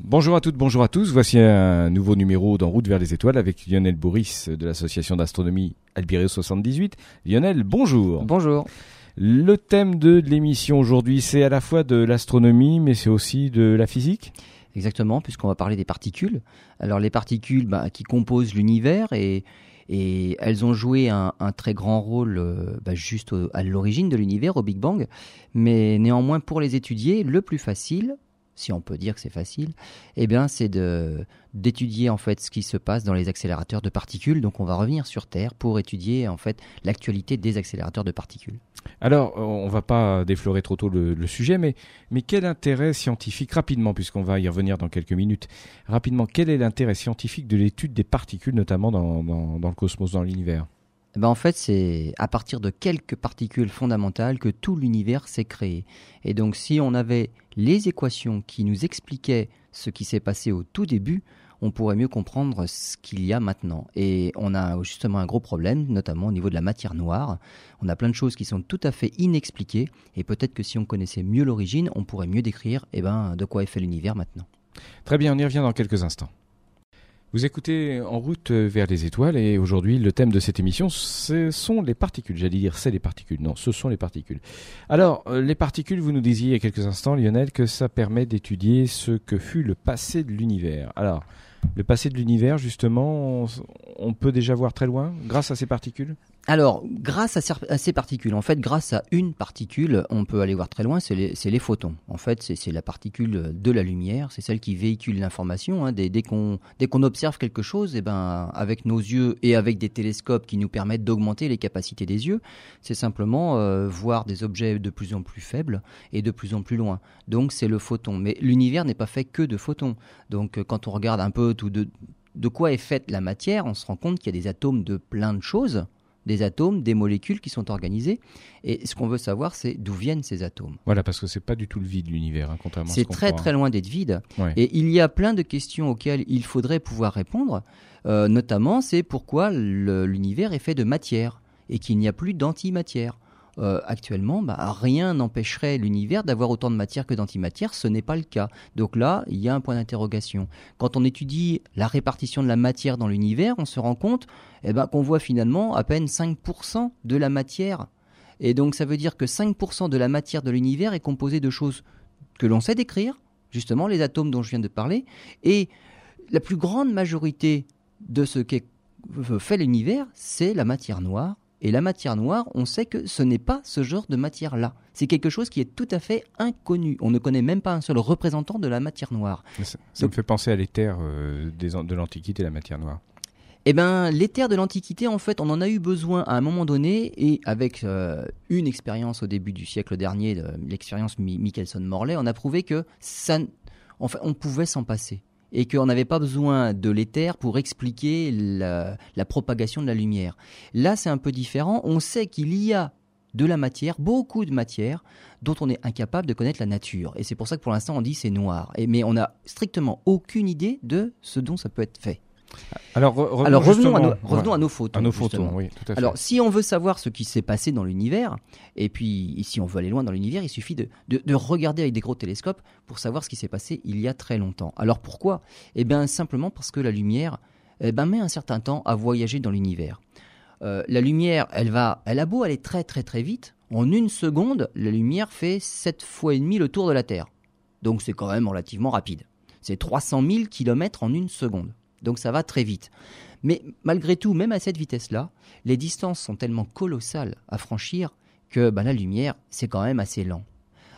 Bonjour à toutes, bonjour à tous. Voici un nouveau numéro d'En route vers les étoiles avec Lionel Bourris de l'association d'astronomie Albireo 78. Lionel, bonjour. Bonjour. Le thème de l'émission aujourd'hui, c'est à la fois de l'astronomie, mais c'est aussi de la physique. Exactement, puisqu'on va parler des particules. Alors les particules bah, qui composent l'univers et, et elles ont joué un, très grand rôle euh, bah, juste à l'origine de l'univers, au Big Bang. Mais néanmoins, pour les étudier, le plus facile, si on peut dire que c'est facile, eh bien c'est d'étudier en fait ce qui se passe dans les accélérateurs de particules. Donc on va revenir sur Terre pour étudier en fait l'actualité des accélérateurs de particules. Alors on va pas déflorer trop tôt le, sujet, mais quel intérêt scientifique rapidement, puisqu'on va y revenir dans quelques minutes, rapidement, quel est l'intérêt scientifique de l'étude des particules, notamment dans, le cosmos, dans l'univers? Ben en fait, c'est à partir de quelques particules fondamentales que tout l'univers s'est créé. Et donc, si on avait les équations qui nous expliquaient ce qui s'est passé au tout début, on pourrait mieux comprendre ce qu'il y a maintenant. Et on a justement un gros problème, notamment au niveau de la matière noire. On a plein de choses qui sont tout à fait inexpliquées, et peut-être que si on connaissait mieux l'origine, on pourrait mieux décrire eh ben, de quoi est fait l'univers maintenant. Très bien, on y revient dans quelques instants. Vous écoutez En route vers les étoiles et aujourd'hui le thème de cette émission ce sont les particules. J'allais dire c'est les particules. Non, ce sont les particules. Alors euh, les particules, vous nous disiez il y a quelques instants Lionel que ça permet d'étudier ce que fut le passé de l'univers. Alors le passé de l'univers justement, on peut déjà voir très loin grâce à ces particules? Alors, grâce à ces particules, en fait, grâce à une particule, on peut aller voir très loin, c'est les, photons. En fait, c'est la particule de la lumière, c'est celle qui véhicule l'information. Hein. Dès, qu'on observe quelque chose, eh ben, avec nos yeux et avec des télescopes qui nous permettent d'augmenter les capacités des yeux, c'est simplement euh, voir des objets de plus en plus faibles et de plus en plus loin. Donc, c'est le photon. Mais l'univers n'est pas fait que de photons. Donc, euh, quand on regarde un peu tout de, de quoi est faite la matière, on se rend compte qu'il y a des atomes de plein de choses des atomes, des molécules qui sont organisées. Et ce qu'on veut savoir, c'est d'où viennent ces atomes. Voilà, parce que c'est pas du tout le vide l'univers, hein, contrairement à C'est très très loin d'être vide. Et il y a plein de questions auxquelles il faudrait pouvoir répondre. Euh, notamment, c'est pourquoi l'univers est fait de matière et qu'il n'y a plus d'antimatière. Euh, actuellement, bah, rien n'empêcherait l'univers d'avoir autant de matière que d'antimatière. Ce n'est pas le cas. Donc là, il y a un point d'interrogation. Quand on étudie la répartition de la matière dans l'univers, on se rend compte eh ben, qu'on voit finalement à peine 5% de la matière. Et donc ça veut dire que 5% de la matière de l'univers est composée de choses que l'on sait décrire, justement les atomes dont je viens de parler, et la plus grande majorité de ce qu'est fait l'univers, c'est la matière noire et la matière noire, on sait que ce n'est pas ce genre de matière-là. C'est quelque chose qui est tout à fait inconnu. On ne connaît même pas un seul représentant de la matière noire. Ça, me fait penser à l'éther euh, de l'Antiquité, la matière noire. Eh bien, l'éther de l'Antiquité, en fait, on en a eu besoin à un moment donné, et avec euh, une expérience au début du siècle dernier, l'expérience Michelson-Morley, on a prouvé que ça, enfin, on pouvait s'en passer et qu'on n'avait pas besoin de l'éther pour expliquer la, propagation de la lumière. Là, c'est un peu différent. On sait qu'il y a de la matière, beaucoup de matière, dont on est incapable de connaître la nature. Et c'est pour ça que pour l'instant on dit c'est noir. mais on n'a strictement aucune idée de ce dont ça peut être fait. Alors, revenons, à nos, photons. Alors, si on veut savoir ce qui s'est passé dans l'univers, et puis si on veut aller loin dans l'univers, il suffit de, regarder avec des gros télescopes pour savoir ce qui s'est passé il y a très longtemps. Alors pourquoi? Eh bien, simplement parce que la lumière eh ben, met un certain temps à voyager dans l'univers. Euh, la lumière, elle va, elle a beau aller très très très vite, en une seconde, la lumière fait 7 fois et demi le tour de la Terre. Donc c'est quand même relativement rapide. C'est 300 000 km en une seconde donc ça va très vite. Mais malgré tout, même à cette vitesse-là, les distances sont tellement colossales à franchir que bah, la lumière, c'est quand même assez lent.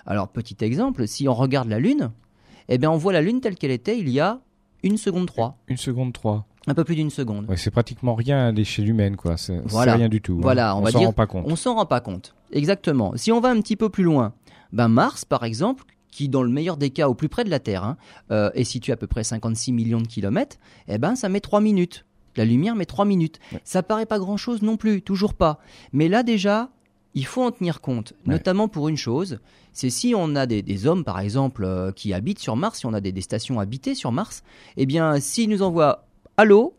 Alors, petit exemple, si on regarde la Lune, eh bien, on voit la Lune telle qu'elle était il y a une seconde 3. Une seconde 3. Un peu plus d'une seconde. c'est pratiquement rien à l'échelle humaine, quoi. C'est rien du tout. Hein. Voilà, on, on s'en rend pas compte. On s'en rend pas compte. Exactement. Si on va un petit peu plus loin, ben Mars, par exemple, qui dans le meilleur des cas au plus près de la Terre hein, euh, est situé à peu près 56 millions de kilomètres, eh ben ça met 3 minutes. La lumière met 3 minutes. Ça paraît pas grand-chose non plus, toujours pas. Mais là déjà, il faut en tenir compte, notamment pour une chose, c'est si on a des, hommes, par exemple, euh, qui habitent sur Mars, si on a des, stations habitées sur Mars, eh bien, s'ils nous envoient Allô,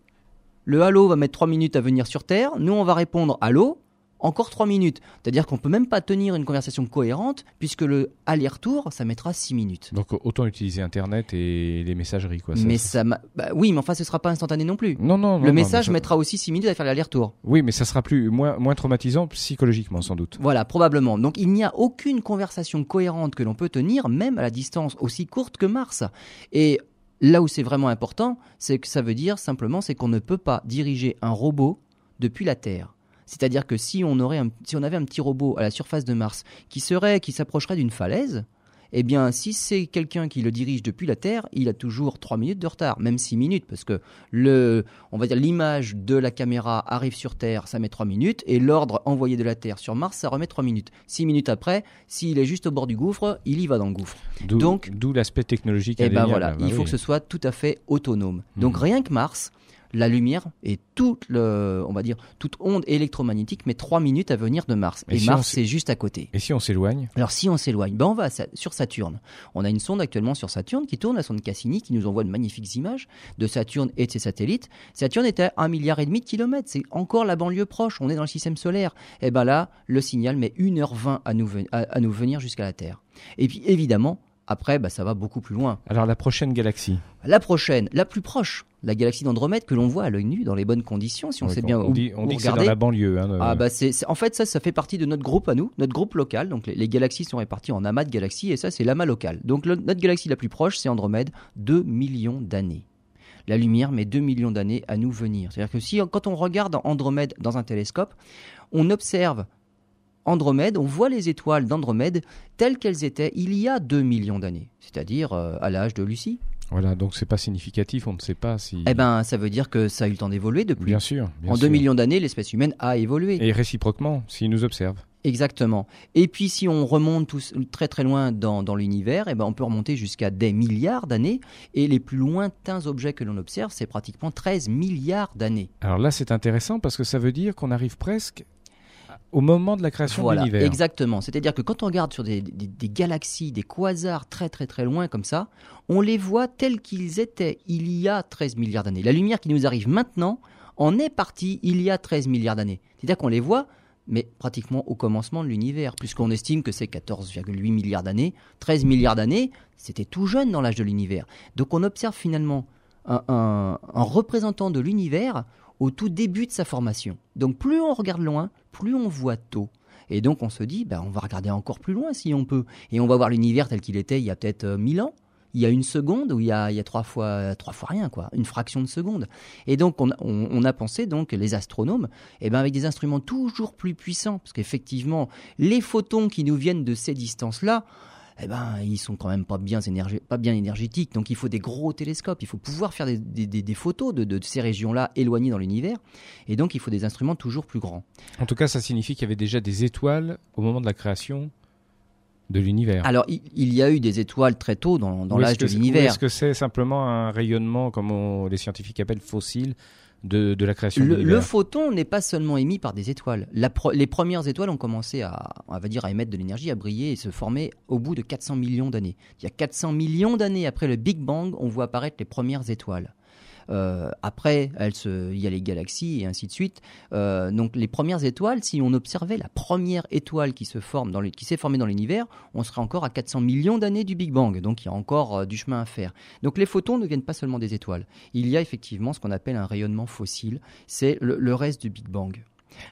le Halo va mettre 3 minutes à venir sur Terre, nous on va répondre Allô, encore 3 minutes. C'est-à-dire qu'on peut même pas tenir une conversation cohérente puisque le aller-retour, ça mettra 6 minutes. Donc autant utiliser Internet et les messageries. Quoi, mais ça, bah, oui, mais enfin ce sera pas instantané non plus. Non, non, Le message mettra aussi 6 minutes à faire l'aller-retour. Oui, mais ça sera plus moins, moins traumatisant psychologiquement sans doute. Voilà, probablement. Donc il n'y a aucune conversation cohérente que l'on peut tenir, même à la distance aussi courte que Mars. Et là où c'est vraiment important, c'est que ça veut dire simplement c'est qu'on ne peut pas diriger un robot depuis la Terre. C'est-à-dire que si on, aurait si on avait un petit robot à la surface de Mars qui serait, qui s'approcherait d'une falaise, eh bien, si c'est quelqu'un qui le dirige depuis la Terre, il a toujours 3 minutes de retard, même 6 minutes, parce que le, on va dire l'image de la caméra arrive sur Terre, ça met 3 minutes, et l'ordre envoyé de la Terre sur Mars, ça remet 3 minutes. 6 minutes après, s'il est juste au bord du gouffre, il y va dans le gouffre. Donc, d'où l'aspect technologique. Eh ben voilà, bah il faut que ce soit tout à fait autonome. Donc hmm. rien que Mars, la lumière et toute, le, on va dire, toute onde électromagnétique met 3 minutes à venir de Mars. Et, Mars, c'est juste à côté. Et si on s'éloigne? Alors si on s'éloigne, ben on va sur Saturne. On a une sonde actuellement sur Saturne qui tourne, la sonde Cassini, qui nous envoie de magnifiques images de Saturne et de ses satellites. Saturne est à 1,5 milliard et demi de kilomètres. C'est encore la banlieue proche. On est dans le système solaire. Et ben là, le signal met 1h20 à nous, à nous venir jusqu'à la Terre. Et puis évidemment, après, bah, ça va beaucoup plus loin. Alors la prochaine galaxie La prochaine, la plus proche, la galaxie d'Andromède que l'on voit à l'œil nu dans les bonnes conditions, si on sait bien on dit, on dit que c'est dans la banlieue. Hein, ah, bah c'est, en fait, ça, ça fait partie de notre groupe à nous, notre groupe local. Donc les, galaxies sont réparties en amas de galaxies et ça, c'est l'amas local. Donc notre galaxie la plus proche, c'est Andromède, 2 millions d'années. La lumière met 2 millions d'années à nous venir. C'est-à-dire que si, quand on regarde Andromède dans un télescope, on observe Andromède, on voit les étoiles d'Andromède telles qu'elles étaient il y a 2 millions d'années, c'est-à-dire euh, à l'âge de Lucie. Voilà, donc c'est pas significatif, on ne sait pas si. Eh ben, ça veut dire que ça a eu le temps d'évoluer depuis. Bien sûr. en 2 millions d'années, l'espèce humaine a évolué. Et réciproquement, s'ils nous observent. Exactement. Et puis si on remonte très très loin dans, l'univers, eh ben on peut remonter jusqu'à des milliards d'années. Et les plus lointains objets que l'on observe, c'est pratiquement 13 milliards d'années. Alors là, c'est intéressant parce que ça veut dire qu'on arrive presque au moment de la création de l'univers. Exactement. C'est-à-dire que quand on regarde sur des, galaxies, des quasars très très très loin comme ça, on les voit tels qu'ils étaient il y a 13 milliards d'années. La lumière qui nous arrive maintenant en est partie il y a 13 milliards d'années. C'est-à-dire qu'on les voit, mais pratiquement au commencement de l'univers, puisqu'on estime que c'est 14,8 milliards d'années. 13 milliards d'années, c'était tout jeune dans l'âge de l'univers. Donc on observe finalement un représentant de l'univers au tout début de sa formation. Donc plus on regarde loin, plus on voit tôt. Et donc on se dit, ben, on va regarder encore plus loin si on peut. Et on va voir l'univers tel qu'il était il y a peut-être euh, mille ans. Il y a une seconde ou il y a, trois, fois, trois fois rien, quoi, une fraction de seconde. Et donc on, on, a pensé, donc les astronomes, eh ben, avec des instruments toujours plus puissants, parce qu'effectivement, les photons qui nous viennent de ces distances-là, eh ben, ils sont quand même pas bien, pas bien énergétiques. Donc il faut des gros télescopes, il faut pouvoir faire des, photos de, ces régions-là éloignées dans l'univers. Et donc il faut des instruments toujours plus grands. En tout cas, ça signifie qu'il y avait déjà des étoiles au moment de la création de l'univers. Alors, il, y a eu des étoiles très tôt dans, l'âge de l'univers. Est-ce que c'est simplement un rayonnement, comme les scientifiques appellent fossile, de, la création le, le photon n'est pas seulement émis par des étoiles. les premières étoiles ont commencé à, on va dire, à émettre de l'énergie, à briller et se former au bout de 400 millions d'années. Il y a 400 millions d'années après le Big Bang, on voit apparaître les premières étoiles. Euh, après, il y a les galaxies et ainsi de suite. Euh, donc les premières étoiles, si on observait la première étoile qui se forme qui s'est formée dans l'univers, on serait encore à 400 millions d'années du Big Bang. Donc il y a encore euh, du chemin à faire. Donc les photons ne viennent pas seulement des étoiles. Il y a effectivement ce qu'on appelle un rayonnement fossile. C'est le, reste du Big Bang.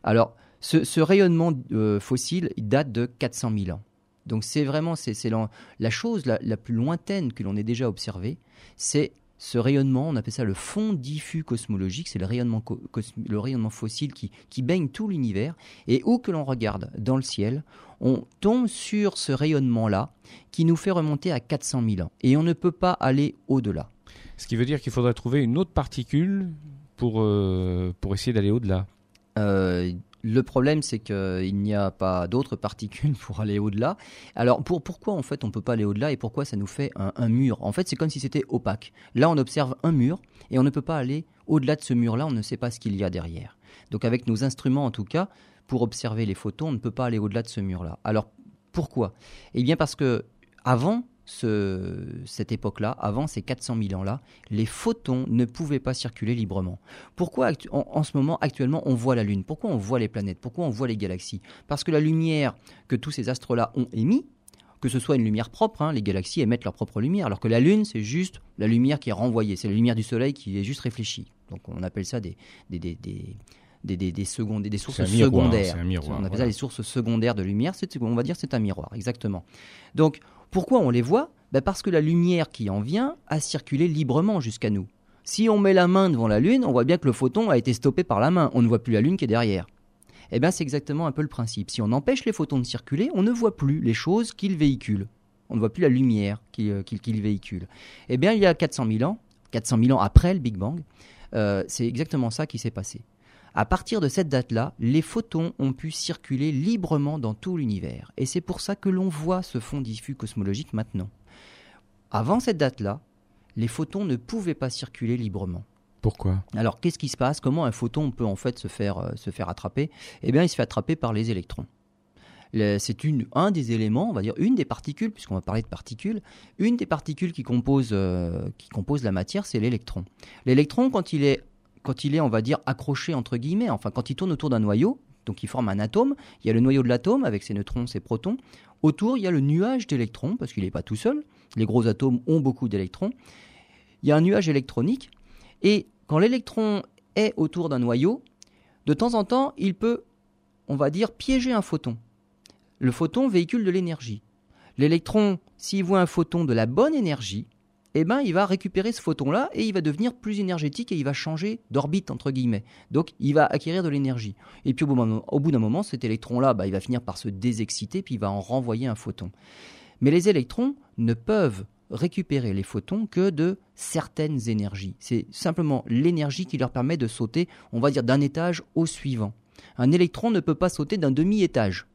Alors ce, rayonnement fossile il date de 400 000 ans. Donc c'est vraiment c'est, la, chose la, la, plus lointaine que l'on ait déjà observée, c'est ce rayonnement, on appelle ça le fond diffus cosmologique, c'est le rayonnement, le rayonnement fossile qui, qui baigne tout l'univers. Et où que l'on regarde dans le ciel, on tombe sur ce rayonnement-là qui nous fait remonter à 400 000 ans. Et on ne peut pas aller au-delà. Ce qui veut dire qu'il faudrait trouver une autre particule pour, euh, pour essayer d'aller au-delà. Euh, le problème, c'est qu'il n'y a pas d'autres particules pour aller au-delà. Alors, pour, pourquoi en fait on ne peut pas aller au-delà et pourquoi ça nous fait un, mur? En fait, c'est comme si c'était opaque. Là, on observe un mur et on ne peut pas aller au-delà de ce mur-là, on ne sait pas ce qu'il y a derrière. Donc, avec nos instruments en tout cas, pour observer les photons, on ne peut pas aller au-delà de ce mur-là. Alors, pourquoi? Eh bien, parce que avant, cette époque-là, avant ces 400 000 ans-là, les photons ne pouvaient pas circuler librement. Pourquoi en, ce moment, actuellement, on voit la Lune? Pourquoi on voit les planètes? Pourquoi on voit les galaxies? Parce que la lumière que tous ces astres-là ont émis, que ce soit une lumière propre, hein, les galaxies émettent leur propre lumière, alors que la Lune, c'est juste la lumière qui est renvoyée, c'est la lumière du Soleil qui est juste réfléchie. Donc on appelle ça des, des, des, des des, des, des, secondes, des sources secondaires. on appelle ça les sources secondaires de lumière. On va dire c'est un miroir, exactement. Donc pourquoi on les voit ben Parce que la lumière qui en vient a circulé librement jusqu'à nous. Si on met la main devant la Lune, on voit bien que le photon a été stoppé par la main. On ne voit plus la Lune qui est derrière. Eh bien, c'est exactement un peu le principe. Si on empêche les photons de circuler, on ne voit plus les choses qu'ils véhiculent. On ne voit plus la lumière qu'ils euh, véhiculent. Eh bien, il y a 400 000 ans, 400 000 ans après le Big Bang, euh, c'est exactement ça qui s'est passé. À partir de cette date-là, les photons ont pu circuler librement dans tout l'univers. Et c'est pour ça que l'on voit ce fond diffus cosmologique maintenant. Avant cette date-là, les photons ne pouvaient pas circuler librement. Pourquoi? Alors, qu'est-ce qui se passe? Comment un photon peut en fait se faire, euh, se faire attraper? Eh bien, il se fait attraper par les électrons. C'est un des éléments, on va dire une des particules, puisqu'on va parler de particules, une des particules qui composent, euh, qui compose la matière, c'est l'électron. L'électron, quand il est, quand il est, on va dire, accroché entre guillemets, enfin quand il tourne autour d'un noyau, donc il forme un atome, il y a le noyau de l'atome avec ses neutrons, ses protons. Autour, il y a le nuage d'électrons, parce qu'il n'est pas tout seul. Les gros atomes ont beaucoup d'électrons. Il y a un nuage électronique. Et quand l'électron est autour d'un noyau, de temps en temps, il peut, on va dire, piéger un photon. Le photon véhicule de l'énergie. L'électron, s'il voit un photon de la bonne énergie, eh ben, il va récupérer ce photon-là et il va devenir plus énergétique et il va changer d'orbite, entre guillemets. Donc, il va acquérir de l'énergie. Et puis, au bout d'un moment, cet électron-là, bah, il va finir par se désexciter, puis il va en renvoyer un photon. Mais les électrons ne peuvent récupérer les photons que de certaines énergies. C'est simplement l'énergie qui leur permet de sauter, on va dire, d'un étage au suivant. Un électron ne peut pas sauter d'un demi-étage.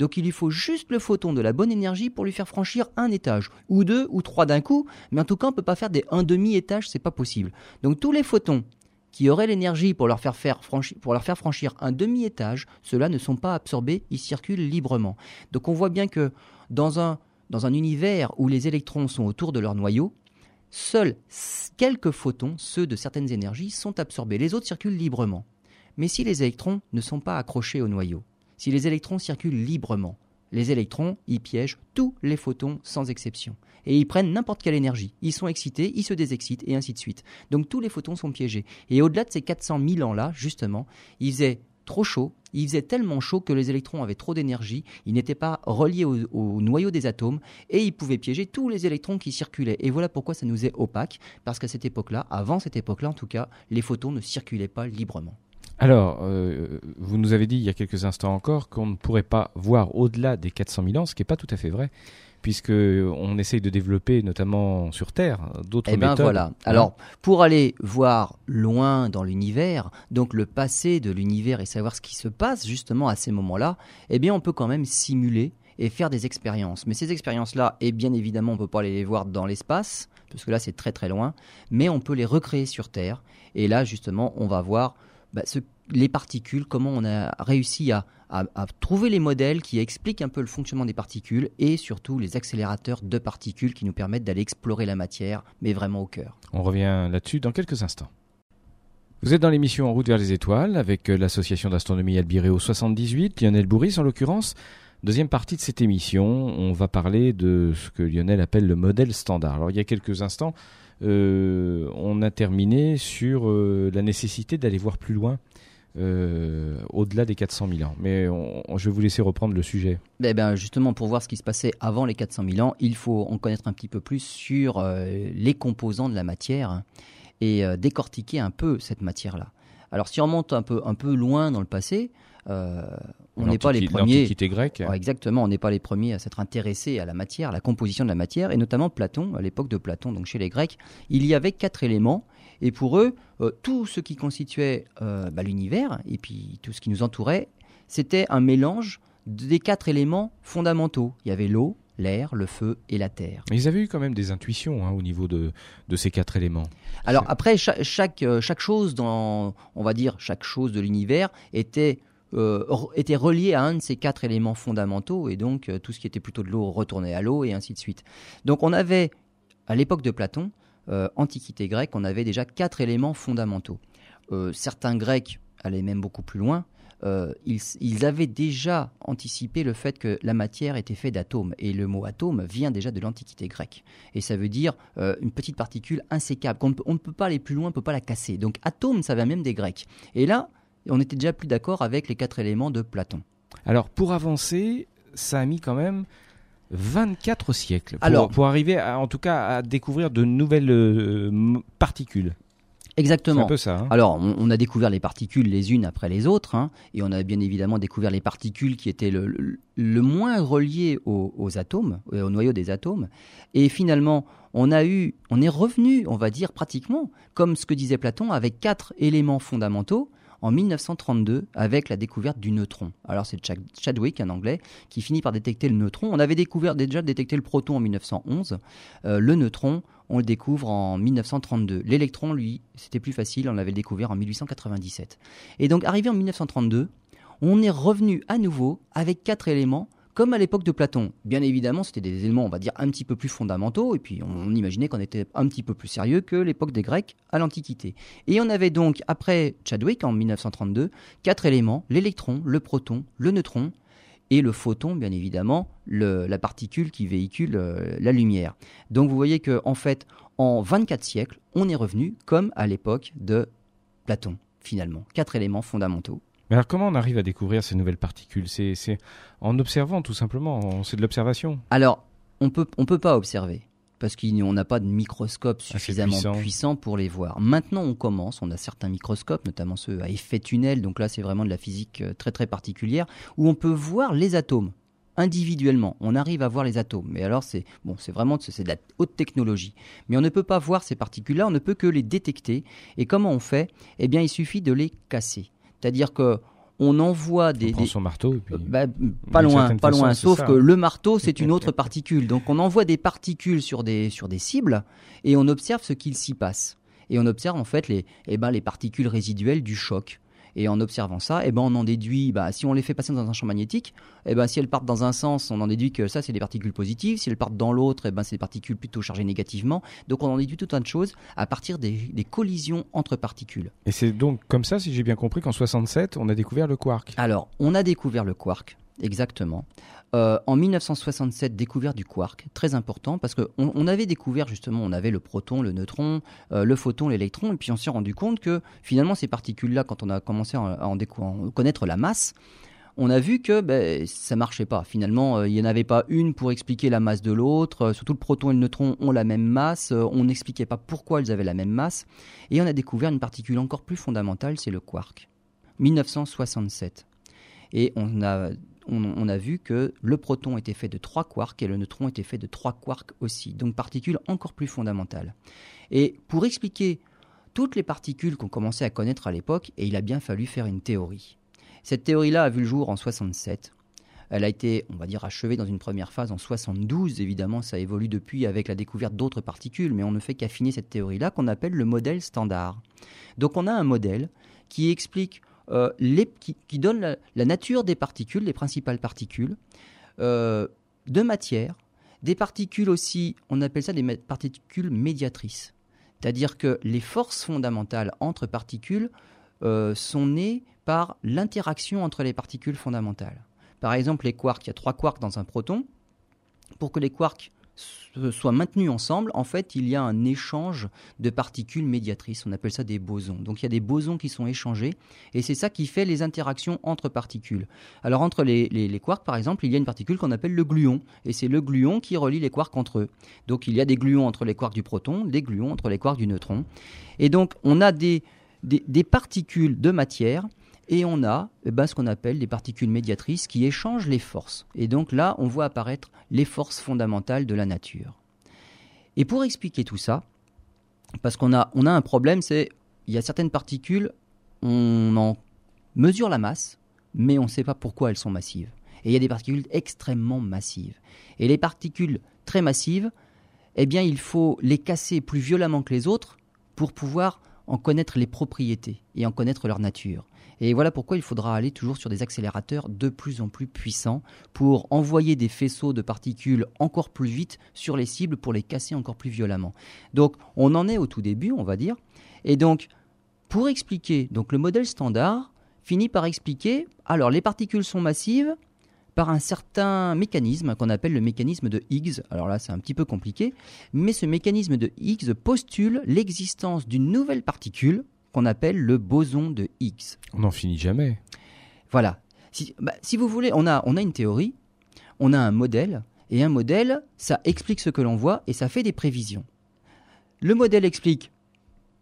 Donc il lui faut juste le photon de la bonne énergie pour lui faire franchir un étage, ou deux, ou trois d'un coup, mais en tout cas on ne peut pas faire des un demi-étage, c'est pas possible. Donc tous les photons qui auraient l'énergie pour, leur faire franchir un demi-étage, ceux-là ne sont pas absorbés, ils circulent librement. Donc on voit bien que dans un dans un univers où les électrons sont autour de leur noyau, seuls quelques photons, ceux de certaines énergies, sont absorbés. Les autres circulent librement. Mais si les électrons ne sont pas accrochés au noyau, si les électrons circulent librement, les électrons y piègent tous les photons sans exception. Et ils prennent n'importe quelle énergie. Ils sont excités, ils se désexcitent, et ainsi de suite. Donc tous les photons sont piégés. Et au-delà de ces 400 000 ans-là, justement, ils faisaient trop chaud, il faisait tellement chaud que les électrons avaient trop d'énergie, ils n'étaient pas reliés au, noyau des atomes et ils pouvaient piéger tous les électrons qui circulaient. Et voilà pourquoi ça nous est opaque, parce qu'à cette époque-là, avant cette époque-là en tout cas, les photons ne circulaient pas librement. Alors, euh, vous nous avez dit il y a quelques instants encore qu'on ne pourrait pas voir au-delà des 400 000 ans, ce qui n'est pas tout à fait vrai puisque on essaye de développer notamment sur Terre d'autres eh ben méthodes. voilà. Hein Alors pour aller voir loin dans l'univers, donc le passé de l'univers et savoir ce qui se passe justement à ces moments-là, eh bien on peut quand même simuler et faire des expériences. Mais ces expériences-là, et bien évidemment, on peut pas aller les voir dans l'espace, parce que là c'est très très loin, mais on peut les recréer sur Terre. Et là justement, on va voir bah, les particules, comment on a réussi à, trouver les modèles qui expliquent un peu le fonctionnement des particules et surtout les accélérateurs de particules qui nous permettent d'aller explorer la matière, mais vraiment au cœur. On revient là-dessus dans quelques instants. Vous êtes dans l'émission En route vers les étoiles avec euh, l'association d'astronomie Albireo 78, Lionel Bourris en l'occurrence. Deuxième partie de cette émission, on va parler de ce que Lionel appelle le modèle standard. Alors il y a quelques instants, on a terminé sur euh, la nécessité d'aller voir plus loin. Euh, au-delà des 400 000 ans. Mais je vais vous laisser reprendre le sujet. Eh ben justement, pour voir ce qui se passait avant les 400 000 ans, il faut en connaître un petit peu plus sur les composants de la matière et décortiquer un peu cette matière-là. Alors si on monte un peu, un peu loin dans le passé, euh, on n'est pas les premiers. grecque. exactement, on n'est pas les premiers à s'être intéressés à la matière, à la composition de la matière, et notamment Platon, à l'époque de Platon, donc chez les Grecs, il y avait quatre éléments, et pour eux, euh, tout ce qui constituait euh, bah, l'univers, et puis tout ce qui nous entourait, c'était un mélange des quatre éléments fondamentaux. Il y avait l'eau, l'air, le feu et la terre. Mais ils avaient eu quand même des intuitions hein, au niveau de, de, ces quatre éléments. Alors après, chaque, chaque, chaque, chose dans, on va dire, chaque chose de l'univers était euh, était relié à un de ces quatre éléments fondamentaux, et donc euh, tout ce qui était plutôt de l'eau retournait à l'eau, et ainsi de suite. Donc on avait, à l'époque de Platon, euh, Antiquité grecque, on avait déjà quatre éléments fondamentaux. certains Grecs allaient même beaucoup plus loin. Ils, ils, avaient déjà anticipé le fait que la matière était faite d'atomes. Et le mot atome vient déjà de l'Antiquité grecque. Et ça veut dire une petite particule insécable. On, on, ne peut pas aller plus loin, on ne peut pas la casser. Donc atome, ça vient même des Grecs. Et là, on était déjà plus d'accord avec les quatre éléments de Platon. Alors pour avancer, ça a mis quand même 24 siècles pour, Alors, pour arriver en tout cas à découvrir de nouvelles euh, particules. Exactement. Un peu ça, hein. Alors, on, a découvert les particules les unes après les autres, hein, et on a bien évidemment découvert les particules qui étaient le, moins reliées aux, aux, atomes, au noyau des atomes. Et finalement, on a eu, on est revenu, on va dire pratiquement, comme ce que disait Platon, avec quatre éléments fondamentaux en 1932 avec la découverte du neutron. Alors c'est Chadwick, un anglais, qui finit par détecter le neutron. On avait découvert déjà détecté le proton en 1911. Euh, le neutron, on le découvre en 1932. L'électron, lui, c'était plus facile, on l'avait découvert en 1897. Et donc arrivé en 1932, on est revenu à nouveau avec quatre éléments comme à l'époque de Platon. Bien évidemment, c'était des éléments, on va dire, un petit peu plus fondamentaux, et puis on imaginait qu'on était un petit peu plus sérieux que l'époque des Grecs à l'Antiquité. Et on avait donc, après Chadwick, en 1932, quatre éléments, l'électron, le proton, le neutron, et le photon, bien évidemment, la particule qui véhicule euh, la lumière. Donc vous voyez qu'en en fait, en 24 siècles, on est revenu comme à l'époque de Platon, finalement. Quatre éléments fondamentaux. Mais alors comment on arrive à découvrir ces nouvelles particules? C'est en observant tout simplement, c'est de l'observation. Alors, on peut, on peut pas observer parce qu'on n'a pas de microscope suffisamment puissant. pour les voir. Maintenant, on commence, on a certains microscopes, notamment ceux à effet tunnel, donc là c'est vraiment de la physique euh, très très particulière, où on peut voir les atomes individuellement. On arrive à voir les atomes, mais alors c'est bon, c'est vraiment c'est de la haute technologie. Mais on ne peut pas voir ces particules-là, on ne peut que les détecter. Et comment on fait? Eh bien, il suffit de les casser. C'est-à-dire que on envoie des, on son marteau bah, pas loin pas loin sauf que le marteau c'est une autre particule. Donc on envoie des particules sur des sur des cibles et on observe ce qu'il s'y passe. Et on observe en fait les eh ben, les particules résiduelles du choc et en observant ça, eh ben, on en déduit, bah, si on les fait passer dans un champ magnétique, eh ben, si elles partent dans un sens, on en déduit que ça, c'est des particules positives. Si elles partent dans l'autre, eh ben, c'est des particules plutôt chargées négativement. Donc on en déduit tout un de choses à partir des, collisions entre particules. Et c'est donc comme ça, si j'ai bien compris, qu'en 67, on a découvert le quark. Alors, on a découvert le quark, exactement. Euh, en 1967, découverte du quark, très important parce qu'on on avait découvert justement, on avait le proton, le neutron, euh, le photon, l'électron, et puis on s'est rendu compte que finalement ces particules-là, quand on a commencé à en, connaître la masse, on a vu que ben, ça marchait pas. Finalement, euh, il n'y en avait pas une pour expliquer la masse de l'autre. surtout le proton et le neutron ont la même masse. on n'expliquait pas pourquoi ils avaient la même masse. Et on a découvert une particule encore plus fondamentale, c'est le quark. 1967. Et on a on, a vu que le proton était fait de trois quarks et le neutron était fait de trois quarks aussi, donc particules encore plus fondamentales. Et pour expliquer toutes les particules qu'on commençait à connaître à l'époque, et il a bien fallu faire une théorie. Cette théorie-là a vu le jour en 67. Elle a été, on va dire, achevée dans une première phase en 72. Évidemment, ça évolue depuis avec la découverte d'autres particules, mais on ne fait qu'affiner cette théorie-là qu'on appelle le modèle standard. Donc on a un modèle qui explique euh, qui, donne la, nature des particules, les principales particules, euh, de matière, des particules aussi, on appelle ça des particules médiatrices. C'est-à-dire que les forces fondamentales entre particules euh, sont nées par l'interaction entre les particules fondamentales. Par exemple, les quarks, il y a trois quarks dans un proton. Pour que les quarks soient maintenus ensemble, en fait, il y a un échange de particules médiatrices. On appelle ça des bosons. Donc il y a des bosons qui sont échangés et c'est ça qui fait les interactions entre particules. Alors entre les, quarks, par exemple, il y a une particule qu'on appelle le gluon et c'est le gluon qui relie les quarks entre eux. Donc il y a des gluons entre les quarks du proton, des gluons entre les quarks du neutron. Et donc on a des, des particules de matière et on a eh ben, ce qu'on appelle des particules médiatrices qui échangent les forces. Et donc là, on voit apparaître les forces fondamentales de la nature. Et pour expliquer tout ça, parce qu'on a, un problème, c'est il y a certaines particules, on en mesure la masse, mais on ne sait pas pourquoi elles sont massives. Et il y a des particules extrêmement massives. Et les particules très massives, eh bien, il faut les casser plus violemment que les autres pour pouvoir en connaître les propriétés et en connaître leur nature. Et voilà pourquoi il faudra aller toujours sur des accélérateurs de plus en plus puissants pour envoyer des faisceaux de particules encore plus vite sur les cibles pour les casser encore plus violemment. Donc on en est au tout début, on va dire. Et donc pour expliquer, donc le modèle standard finit par expliquer alors les particules sont massives, par un certain mécanisme qu'on appelle le mécanisme de Higgs. Alors là, c'est un petit peu compliqué, mais ce mécanisme de Higgs postule l'existence d'une nouvelle particule qu'on appelle le boson de Higgs. On n'en finit jamais. Voilà. Si, bah, si, vous voulez, on a, on a une théorie, on a un modèle, et un modèle, ça explique ce que l'on voit et ça fait des prévisions. Le modèle explique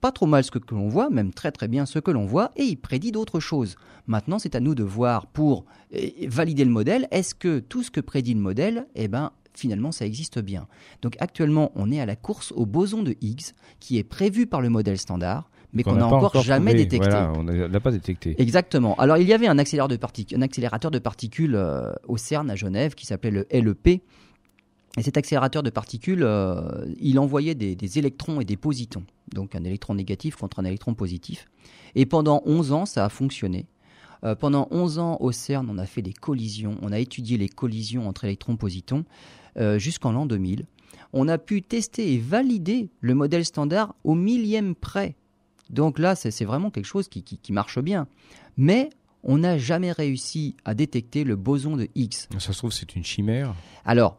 pas trop mal ce que, l'on voit, même très très bien ce que l'on voit, et il prédit d'autres choses. Maintenant, c'est à nous de voir pour eh, valider le modèle, est-ce que tout ce que prédit le modèle, eh ben, finalement, ça existe bien. Donc actuellement, on est à la course au boson de Higgs, qui est prévu par le modèle standard, mais qu'on n'a encore, jamais détecté. on l'a pas détecté. Exactement. Alors il y avait un accélérateur de, un accélérateur de particules euh, au CERN à Genève qui s'appelait le LEP, et cet accélérateur de particules, euh, il envoyait des, électrons et des positons, donc un électron négatif contre un électron positif. Et pendant 11 ans, ça a fonctionné. Euh, pendant 11 ans, au CERN, on a fait des collisions, on a étudié les collisions entre électrons-positons euh, jusqu'en l'an 2000. On a pu tester et valider le modèle standard au millième près. Donc là, c'est vraiment quelque chose qui, qui marche bien. Mais on n'a jamais réussi à détecter le boson de Higgs. Ça se trouve, c'est une chimère Alors,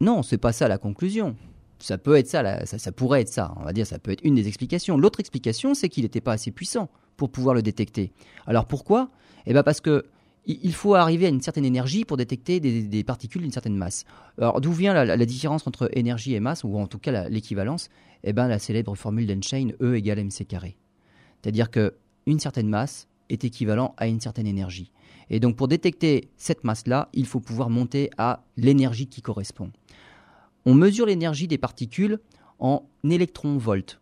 non, c'est pas ça la conclusion. Ça peut être ça, ça, pourrait être ça. On va dire, ça peut être une des explications. L'autre explication, c'est qu'il n'était pas assez puissant pour pouvoir le détecter. Alors pourquoi? Eh bien parce que il faut arriver à une certaine énergie pour détecter des, particules d'une certaine masse. Alors d'où vient la, différence entre énergie et masse, ou en tout cas l'équivalence? Eh bien la célèbre formule d'Einstein, E égale mc carré. C'est-à-dire que une certaine masse est équivalent à une certaine énergie. Et donc pour détecter cette masse-là, il faut pouvoir monter à l'énergie qui correspond. On mesure l'énergie des particules en électronvolts.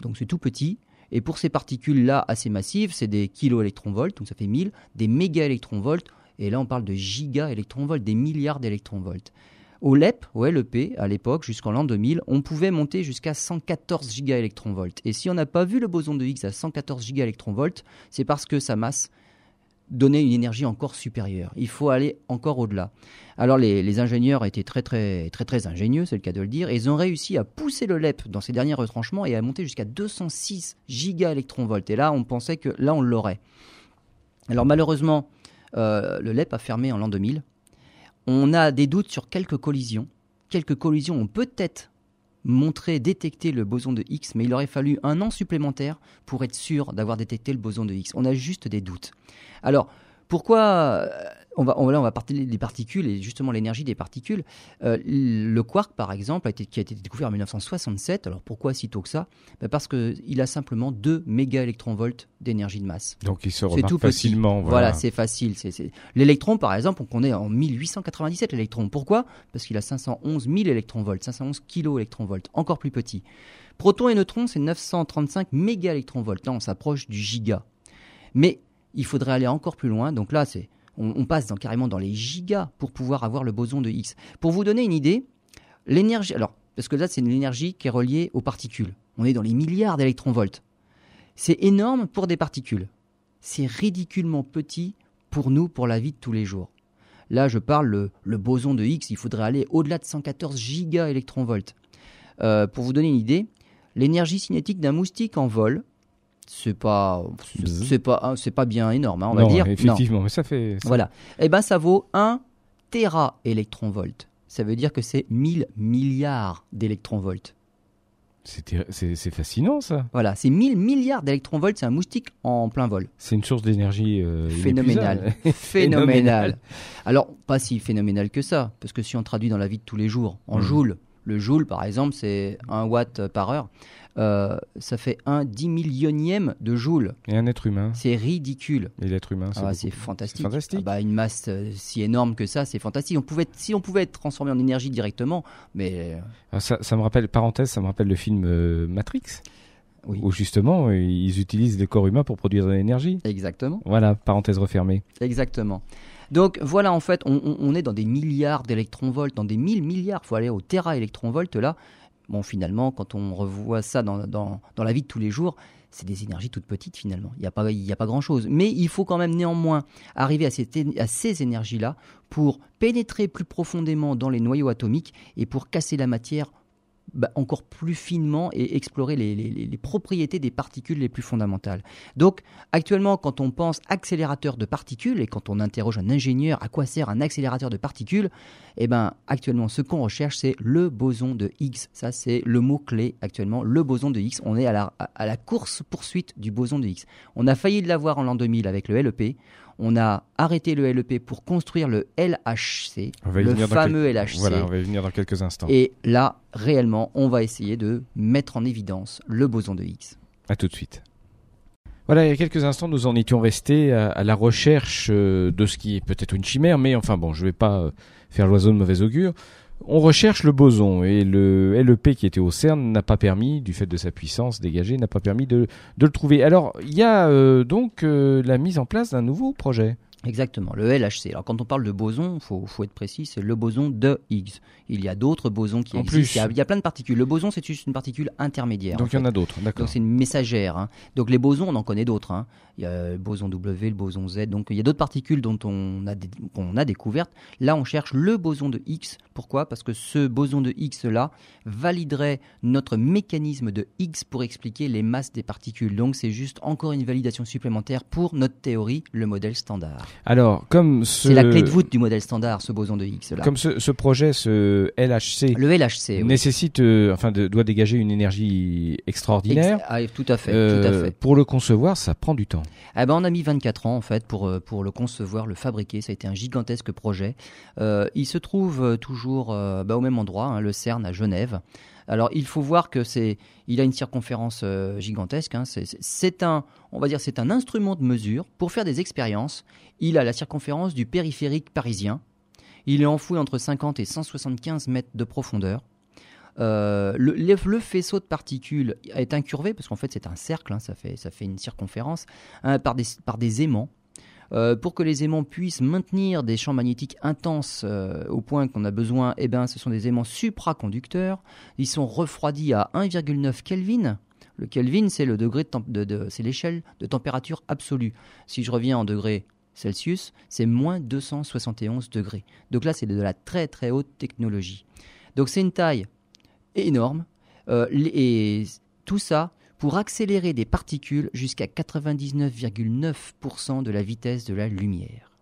Donc c'est tout petit. Et pour ces particules-là assez massives, c'est des kiloélectronvolts, donc ça fait 1000, des mégaélectronvolts, et là on parle de gigaélectronvolts, des milliards d'électronvolts. Au LEP, au LEP, à l'époque, jusqu'en l'an 2000, on pouvait monter jusqu'à 114 gigaélectronvolts. Et si on n'a pas vu le boson de Higgs à 114 gigaélectronvolts, c'est parce que sa masse donner une énergie encore supérieure. Il faut aller encore au-delà. Alors les, ingénieurs étaient très très très ingénieux, c'est le cas de le dire, et ils ont réussi à pousser le LEP dans ses derniers retranchements et à monter jusqu'à 206 gigaélectronvolts. Et là, on pensait que là, on l'aurait. Alors malheureusement, euh, le LEP a fermé en l'an 2000. On a des doutes sur quelques collisions. Quelques collisions ont peut-être montrer, détecter le boson de X, mais il aurait fallu un an supplémentaire pour être sûr d'avoir détecté le boson de X. On a juste des doutes. Alors, pourquoi euh, on va, on, là, on va parler des particules et justement l'énergie des particules. Euh, le quark, par exemple, a été, qui a été découvert en 1967. Alors pourquoi si tôt que ça? Ben Parce qu'il a simplement 2 mégaélectronvolts d'énergie de masse. Donc il se remarque tout facilement. Voilà, c'est facile. L'électron, par exemple, on connaît en 1897 l'électron. Pourquoi? Parce qu'il a 511 000 électronvolts, 511 kiloélectronvolts, encore plus petit. Proton et neutrons, c'est 935 mégaélectronvolts. Là, on s'approche du giga. Mais il faudrait aller encore plus loin. Donc là, c'est on, passe carrément dans les gigas pour pouvoir avoir le boson de X. Pour vous donner une idée, l'énergie, alors parce que là c'est une énergie qui est reliée aux particules. On est dans les milliards d'électronvolts. C'est énorme pour des particules. C'est ridiculement petit pour nous, pour la vie de tous les jours. Là, je parle le, boson de X, il faudrait aller au-delà de 114 gigaélectronvolts. Euh, pour vous donner une idée, l'énergie cinétique d'un moustique en vol, c'est pas c'est pas hein, c'est pas bien énorme hein, on va dire effectivement mais ça fait voilà et eh ben ça vaut 1 téra électronvolt ça veut dire que c'est 1000 milliards d'électronvolts c'est fascinant ça. Voilà, c'est 1000 milliards d'électronvolts, c'est un moustique en plein vol. C'est une source d'énergie euh, phénoménale. phénoménale. Alors, pas si phénoménale que ça, parce que si on traduit dans la vie de tous les jours, en mmh. joule, le joule par exemple, c'est 1 watt par heure. Euh, ça fait un dix millionième de joule. Et un être humain C'est ridicule. Et l'être humain, c'est ah, fantastique. fantastique. Ah bah, une masse euh, si énorme que ça, c'est fantastique. On pouvait, si on pouvait être transformé en énergie directement, mais... Euh, ah, ça, ça, me rappelle, parenthèse, ça me rappelle le film Matrix. Oui. Où justement, ils utilisent le corps humain pour produire de l'énergie. Exactement. Voilà, parenthèse refermée. Exactement. Donc voilà, en fait, on, est dans des milliards d'électronvolts, dans des mille milliards. Il faut aller au téra électronvolts là. Bon, finalement, quand on revoit ça dans, dans, dans la vie de tous les jours, c'est des énergies toutes petites finalement. Il n'y a pas, a pas grand-chose. Mais il faut quand même néanmoins arriver à, à ces énergies-là pour pénétrer plus profondément dans les noyaux atomiques et pour casser la matière bah, encore plus finement et explorer les, propriétés des particules les plus fondamentales. Donc actuellement, quand on pense accélérateur de particules et quand on interroge un ingénieur à quoi sert un accélérateur de particules, eh ben, actuellement, ce qu'on recherche, c'est le boson de Higgs. Ça, c'est le mot-clé actuellement, le boson de Higgs. On est à la, à la course-poursuite du boson de Higgs. On a failli l'avoir en l'an 2000 avec le LEP. On a arrêté le LEP pour construire le LHC, le fameux LHC. Voilà, on va y venir dans quelques instants. Et là, réellement, on va essayer de mettre en évidence le boson de Higgs. A tout de suite. Voilà, il y a quelques instants, nous en étions restés à, la recherche euh, de ce qui est peut-être une chimère, mais enfin bon, je ne vais pas euh, faire l'oiseau de mauvais augure on recherche le boson et le LEP qui était au CERN n'a pas permis, du fait de sa puissance dégagée, n'a pas permis de, le trouver. Alors, il y a euh, donc euh, la mise en place d'un nouveau projet. Exactement, le LHC. Alors quand on parle de boson, il faut, être précis, c'est le boson de Higgs. Il y a d'autres bosons qui existent. Il, y a, plein de particules. Le boson, c'est juste une particule intermédiaire. Donc il y en a d'autres, d'accord. Donc c'est une messagère. Hein. Donc les bosons, on en connaît d'autres. Hein. Il y a le boson W, le boson Z. Donc il y a d'autres particules dont on a découvertes. Là, on cherche le boson de Higgs. Pourquoi? Parce que ce boson de Higgs-là validerait notre mécanisme de Higgs pour expliquer les masses des particules. Donc c'est juste encore une validation supplémentaire pour notre théorie, le modèle standard. Alors, comme C'est la clé de voûte du modèle standard, ce boson de Higgs. Là. Comme ce, projet, ce LHC, le LHC nécessite, euh, enfin, doit dégager une énergie extraordinaire. Ah, tout à fait, tout à euh, fait. Pour le concevoir, ça prend du temps. Eh ben, on a mis 24 ans en fait pour euh, pour le concevoir, le fabriquer. Ça a été un gigantesque projet. il se trouve toujours bah, au même endroit, hein, le CERN à Genève. Alors il faut voir que c'est, il a une circonférence euh, gigantesque. Hein. c'est un, on va dire, c'est un instrument de mesure pour faire des expériences. Il a la circonférence du périphérique parisien. Il est enfoui entre 50 et 175 mètres de profondeur. Euh, le, faisceau de particules est incurvé parce qu'en fait c'est un cercle, hein, ça, fait, une circonférence, hein, par des aimants. Euh, pour que les aimants puissent maintenir des champs magnétiques intenses euh, au point qu'on a besoin, eh ben, ce sont des aimants supraconducteurs. Ils sont refroidis à 1,9 Kelvin. Le Kelvin, c'est le degré de, c'est l'échelle de température absolue. Si je reviens en degrés Celsius, c'est moins 271 degrés. Donc là, c'est de la très très haute technologie. Donc c'est une taille énorme. Euh, et tout ça pour accélérer des particules jusqu'à 99,9% de la vitesse de la lumière.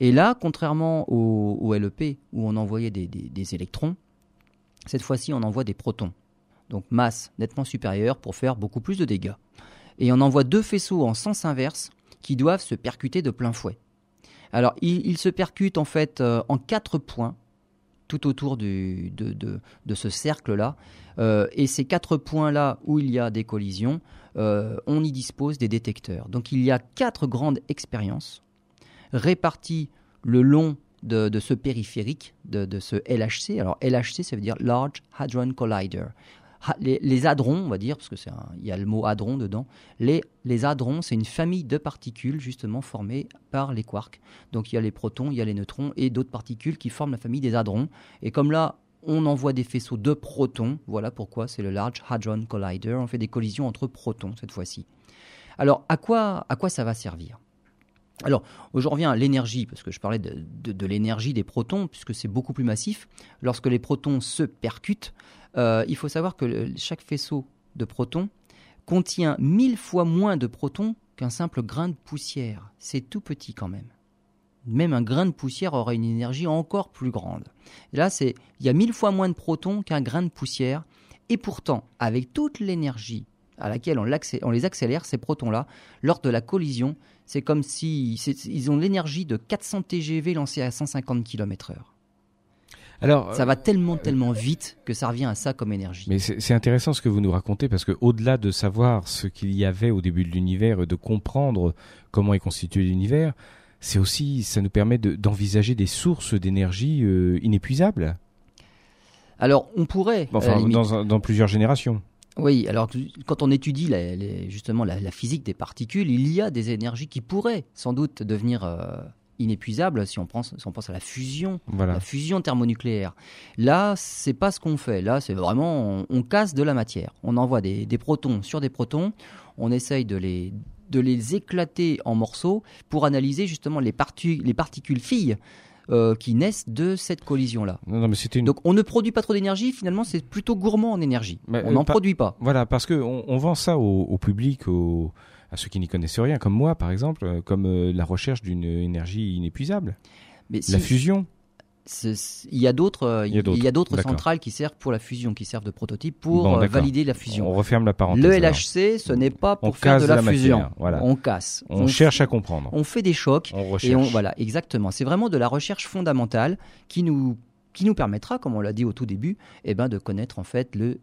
Et là, contrairement au, LEP, où on envoyait des, électrons, cette fois-ci on envoie des protons. Donc masse nettement supérieure pour faire beaucoup plus de dégâts. Et on envoie deux faisceaux en sens inverse qui doivent se percuter de plein fouet. Alors ils, se percutent en fait euh, en quatre points tout autour de, ce cercle-là. Euh, et ces quatre points-là où il y a des collisions, euh, on y dispose des détecteurs. Donc il y a quatre grandes expériences réparties le long de, ce périphérique, de, ce LHC. Alors LHC, ça veut dire Large Hadron Collider les, hadrons, on va dire, parce qu'il y a le mot hadron dedans, les, les hadrons, c'est une famille de particules justement formées par les quarks. Donc il y a les protons, il y a les neutrons et d'autres particules qui forment la famille des hadrons. Et comme là, on envoie des faisceaux de protons, voilà pourquoi c'est le Large Hadron Collider, on fait des collisions entre protons cette fois-ci. Alors à quoi, à quoi ça va servir? Alors, je reviens à l'énergie, parce que je parlais de, l'énergie des protons, puisque c'est beaucoup plus massif. Lorsque les protons se percutent, euh, il faut savoir que chaque faisceau de protons contient mille fois moins de protons qu'un simple grain de poussière. C'est tout petit quand même. Même un grain de poussière aura une énergie encore plus grande. là, c'est il y a mille fois moins de protons qu'un grain de poussière, et pourtant, avec toute l'énergie à laquelle on, les accélère, ces protons-là, lors de la collision, c'est comme si ils ont l'énergie de 400 TGV lancés à 150 km/h. Alors, ça va tellement, tellement vite que ça revient à ça comme énergie. Mais c'est intéressant ce que vous nous racontez parce que au-delà de savoir ce qu'il y avait au début de l'univers, de comprendre comment est constitué l'univers, c'est aussi, ça nous permet d'envisager des sources d'énergie euh, inépuisables. Alors, on pourrait. Enfin, dans, plusieurs générations. Oui, alors quand on étudie justement la, physique des particules, il y a des énergies qui pourraient sans doute devenir euh, inépuisable si on pense, on pense à la fusion, la fusion thermonucléaire. Là, c'est pas ce qu'on fait. Là, c'est vraiment on, casse de la matière. On envoie des, protons sur des protons. On essaye de les de les éclater en morceaux pour analyser justement les, les particules filles euh, qui naissent de cette collision-là. Donc on ne produit pas trop d'énergie, finalement c'est plutôt gourmand en énergie. on euh, n'en produit pas. Voilà, parce qu'on on vend ça au, public, à ceux qui n'y connaissent rien, comme moi par exemple, euh, comme la recherche d'une énergie inépuisable. Mais la fusion il y a d'autres euh, il y a d'autres centrales qui servent pour la fusion qui servent de prototype pour euh, valider la fusion. On referme la parenthèse. Le LHC, ce n'est pas pour faire de la, fusion. voilà. On casse. On, cherche à comprendre. On fait des chocs on et on voilà, exactement. C'est vraiment de la recherche fondamentale qui nous qui nous permettra comme on l'a dit au tout début, eh ben de connaître en fait le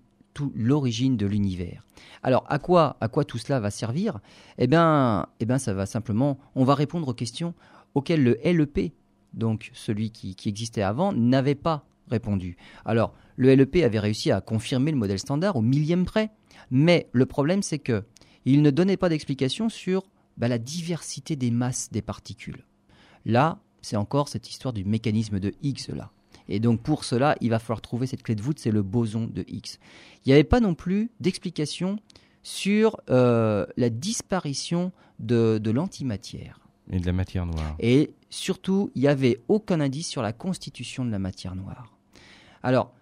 l'origine de l'univers. Alors à quoi à quoi tout cela va servir? Eh bien eh ben ça va simplement on va répondre aux questions auxquelles le LEP donc celui qui, existait avant, n'avait pas répondu. Alors, le LEP avait réussi à confirmer le modèle standard au millième près, mais le problème c'est que il ne donnait pas d'explication sur bah, la diversité des masses des particules. Là, c'est encore cette histoire du mécanisme de Higgs là. Et donc pour cela, il va falloir trouver cette clé de voûte, c'est le boson de Higgs. Il n'y avait pas non plus d'explication sur euh, la disparition de l'antimatière. Et de la matière noire. Et surtout, il n'y avait aucun indice sur la constitution de la matière noire. Alors,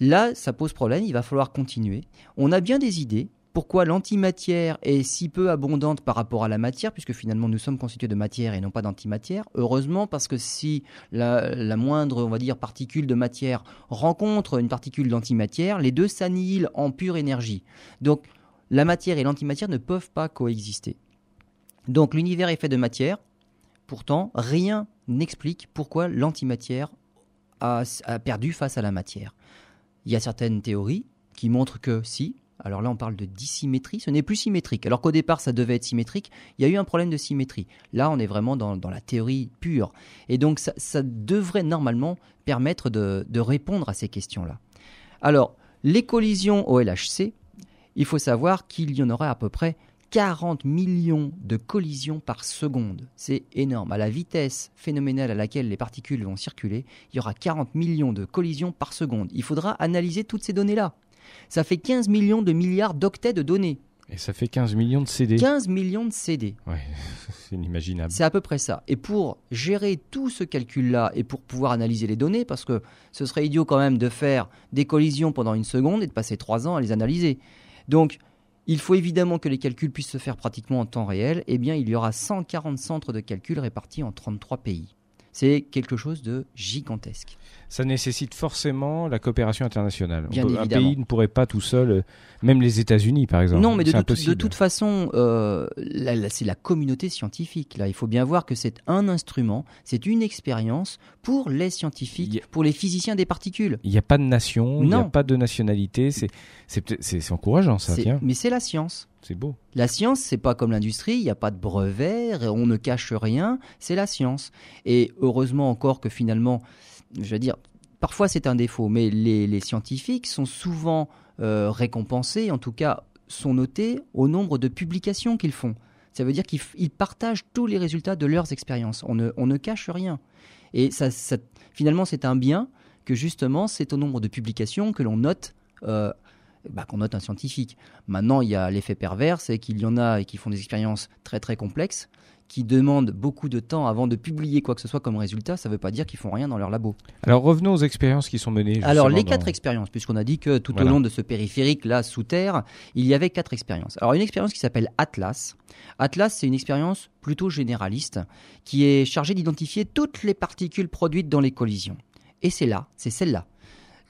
là, ça pose problème, il va falloir continuer. On a bien des idées. Pourquoi l'antimatière est si peu abondante par rapport à la matière, puisque finalement nous sommes constitués de matière et non pas d'antimatière. Heureusement, parce que si la, moindre, particule de matière rencontre une particule d'antimatière, les deux s'annihilent en pure énergie. Donc, la matière et l'antimatière ne peuvent pas coexister. Donc l'univers est fait de matière, pourtant rien n'explique pourquoi l'antimatière a, perdu face à la matière. Il y a certaines théories qui montrent que si, alors là on parle de dissymétrie, ce n'est plus symétrique. Alors qu'au départ ça devait être symétrique, il y a eu un problème de symétrie. Là on est vraiment dans, la théorie pure. Et donc ça, devrait normalement permettre de, de répondre à ces questions-là. Alors les collisions au LHC, il faut savoir qu'il y en aura à peu près 40 millions de collisions par seconde. C'est énorme. À la vitesse phénoménale à laquelle les particules vont circuler, il y aura 40 millions de collisions par seconde. Il faudra analyser toutes ces données-là. Ça fait 15 millions de milliards d'octets de données. Et ça fait 15 millions de CD. 15 millions de CD. Ouais, c'est inimaginable. C'est à peu près ça. Et pour gérer tout ce calcul-là et pour pouvoir analyser les données, parce que ce serait idiot quand même de faire des collisions pendant une seconde et de passer trois ans à les analyser. Donc, il faut évidemment que les calculs puissent se faire pratiquement en temps réel. Eh bien, il y aura 140 centres de calcul répartis en 33 pays. C'est quelque chose de gigantesque. Ça nécessite forcément la coopération internationale. un pays ne pourrait pas tout seul, euh, même les États-Unis par exemple. Non, mais de, de toute façon, euh, c'est la communauté scientifique. Là, il faut bien voir que c'est un instrument, c'est une expérience pour les scientifiques, pour les physiciens des particules. Il n'y a pas de nation, il n'y a pas de nationalité. C'est encourageant ça. Tiens. Mais c'est la science. C'est beau. La science, c'est pas comme l'industrie, il n'y a pas de brevet, on ne cache rien, c'est la science. Et heureusement encore que finalement, je veux dire, parfois c'est un défaut, mais les, scientifiques sont souvent euh, récompensés, en tout cas sont notés au nombre de publications qu'ils font. Ça veut dire qu'ils partagent tous les résultats de leurs expériences. On ne, cache rien. Et ça, finalement, c'est un bien que justement, c'est au nombre de publications que l'on note euh, bah, qu'on note un scientifique. Maintenant, il y a l'effet pervers, c'est qu'il y en a qui font des expériences très très complexes, qui demandent beaucoup de temps avant de publier quoi que ce soit comme résultat. Ça ne veut pas dire qu'ils font rien dans leur labo. Alors revenons aux expériences qui sont menées. Alors les quatre expériences, puisqu'on a dit que tout au long de ce périphérique là sous terre, il y avait quatre expériences. Alors une expérience qui s'appelle Atlas. Atlas, c'est une expérience plutôt généraliste qui est chargée d'identifier toutes les particules produites dans les collisions. Et c'est là, c'est celle-là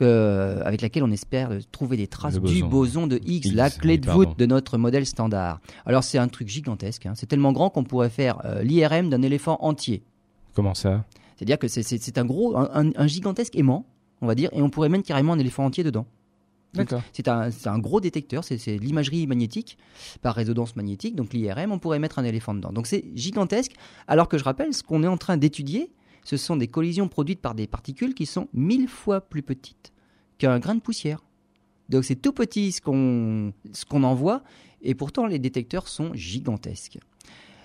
avec laquelle on espère trouver des traces du boson de Higgs, la clé de voûte de notre modèle standard. Alors c'est un truc gigantesque, hein. c'est tellement grand qu'on pourrait faire euh, l'IRM d'un éléphant entier. Comment ça? C'est-à-dire que c'est un gros, un, gigantesque aimant, on va dire, et on pourrait mettre carrément un éléphant entier dedans. C'est un, un, gros détecteur, c'est l'imagerie magnétique par résonance magnétique, donc l'IRM, on pourrait mettre un éléphant dedans. Donc c'est gigantesque, alors que je rappelle, ce qu'on est en train d'étudier, ce sont des collisions produites par des particules qui sont mille fois plus petites qu'un grain de poussière. Donc c'est tout petit ce qu'on qu'on envoie, et pourtant les détecteurs sont gigantesques.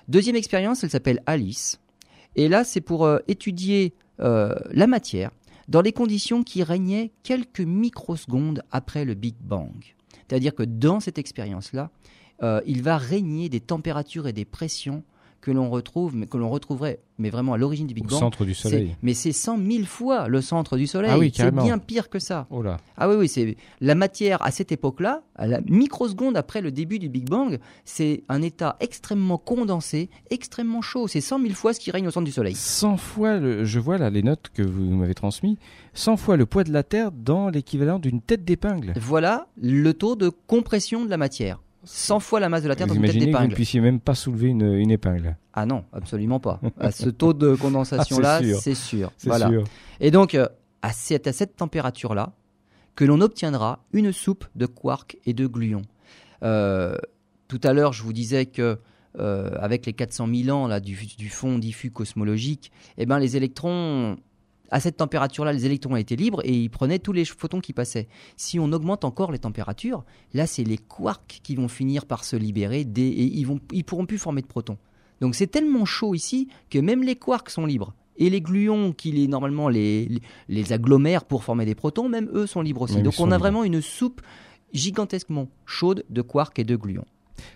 Deuxième expérience, elle s'appelle Alice. Et là, c'est pour euh, étudier euh, la matière dans les conditions qui régnaient quelques microsecondes après le Big Bang. C'est-à-dire que dans cette expérience-là, euh, il va régner des températures et des pressions que l'on retrouve, mais que l'on retrouverait, mais vraiment à l'origine du Big Bang. Au centre du Soleil. Mais c'est 100 000 fois le centre du Soleil. Ah oui, c'est bien pire que ça. Oh là. Ah oui, oui, c'est la matière à cette époque-là, à la microseconde après le début du Big Bang, c'est un état extrêmement condensé, extrêmement chaud. C'est 100 000 fois ce qui règne au centre du Soleil. 100 fois, je vois là les notes que vous m'avez transmises, 100 fois le poids de la Terre dans l'équivalent d'une tête d'épingle. Voilà le taux de compression de la matière. 100 fois la masse de la Terre dans une tête d'épingle. vous ne puissiez même pas soulever une, épingle. Ah non, absolument pas. à ce taux de condensation-là, ah, c'est sûr. Voilà. Et donc, euh, à cette, à cette température-là, que l'on obtiendra une soupe de quarks et de gluons. Euh, tout à l'heure, je vous disais que euh, avec les 400 000 ans là, du, du fond diffus cosmologique, eh ben, les électrons à cette température-là, les électrons étaient libres et ils prenaient tous les photons qui passaient. Si on augmente encore les températures, là, c'est les quarks qui vont finir par se libérer et ils ne ils pourront plus former de protons. Donc c'est tellement chaud ici que même les quarks sont libres. Et les gluons qui les, normalement les, les, agglomèrent pour former des protons, même eux sont libres aussi. Donc on a vraiment une soupe gigantesquement chaude de quarks et de gluons.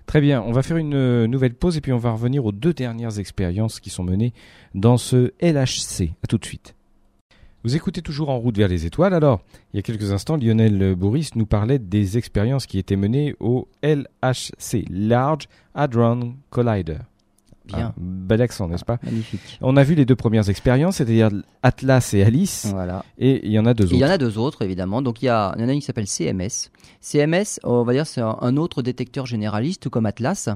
Très bien, on va faire une euh, nouvelle pause et puis on va revenir aux deux dernières expériences qui sont menées dans ce LHC. A tout de suite. Vous écoutez toujours En route vers les étoiles. Alors, il y a quelques instants, Lionel Bourris nous parlait des expériences qui étaient menées au LHC, Large Hadron Collider. Bien. bel accent, n'est-ce pas Magnifique. On a vu les deux premières expériences, c'est-à-dire Atlas et Alice. Voilà. Et il y en a deux autres. Il y en a deux autres, évidemment. Donc il y, a, il y en a une qui s'appelle CMS. CMS, on va dire, c'est un autre détecteur généraliste, tout comme Atlas.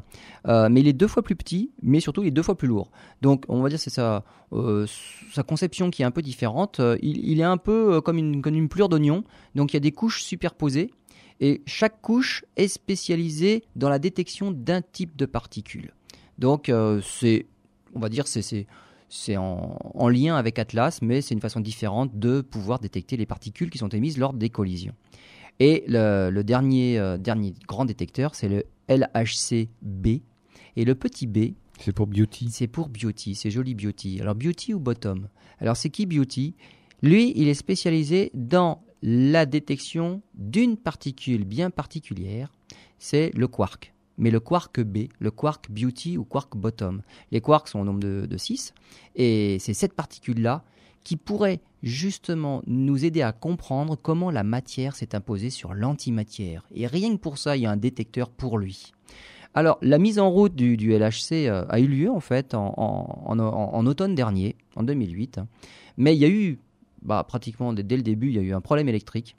Euh, mais il est deux fois plus petit, mais surtout il est deux fois plus lourd. Donc on va dire, c'est sa, euh, sa conception qui est un peu différente. Euh, il, il est un peu comme une, comme une plure d'oignon. Donc il y a des couches superposées. Et chaque couche est spécialisée dans la détection d'un type de particules. Donc euh, c'est, on va dire, c'est c'est en, lien avec Atlas, mais c'est une façon différente de pouvoir détecter les particules qui sont émises lors des collisions. Et le, dernier, euh, dernier grand détecteur, c'est le LHC-B. Et le petit B, c'est pour Beauty. C'est pour Beauty, c'est joli Beauty. Alors Beauty ou Bottom? Alors c'est qui Beauty Lui, il est spécialisé dans la détection d'une particule bien particulière, c'est le quark mais le quark B, le quark beauty ou quark bottom. Les quarks sont au nombre de, 6, et c'est cette particule-là qui pourrait justement nous aider à comprendre comment la matière s'est imposée sur l'antimatière. Et rien que pour ça, il y a un détecteur pour lui. Alors, la mise en route du, LHC euh, a eu lieu en fait en, automne dernier, en 2008. Mais il y a eu, bah, pratiquement dès le début, il y a eu un problème électrique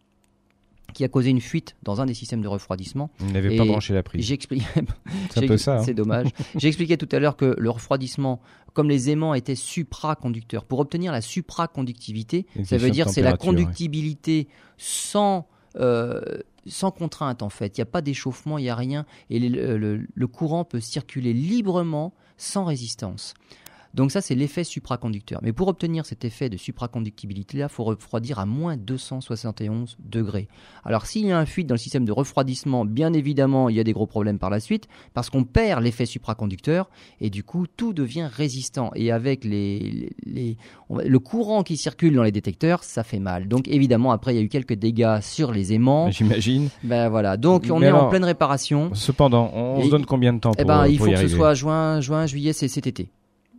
qui a causé une fuite dans un des systèmes de refroidissement. Il n'avait pas branché la prise. C'est ça. Hein. C'est dommage. J'expliquais tout à l'heure que le refroidissement, comme les aimants étaient supraconducteurs, pour obtenir la supraconductivité, ça veut dire c'est la conductibilité sans euh, sans contrainte en fait. Il n'y a pas d'échauffement, il n'y a rien, et le, courant peut circuler librement sans résistance. Donc ça, c'est l'effet supraconducteur. Mais pour obtenir cet effet de supraconductibilité-là, il faut refroidir à moins 271 degrés. Alors s'il y a un fuite dans le système de refroidissement, bien évidemment, il y a des gros problèmes par la suite, parce qu'on perd l'effet supraconducteur, et du coup, tout devient résistant. Et avec les, le courant qui circule dans les détecteurs, ça fait mal. Donc évidemment, après, il y a eu quelques dégâts sur les aimants. J'imagine. Ben voilà, donc on est en pleine réparation. Cependant, on se donne combien de temps eh pour, eh ben, Il faut que ce soit juin, juin, juillet, c'est cet été.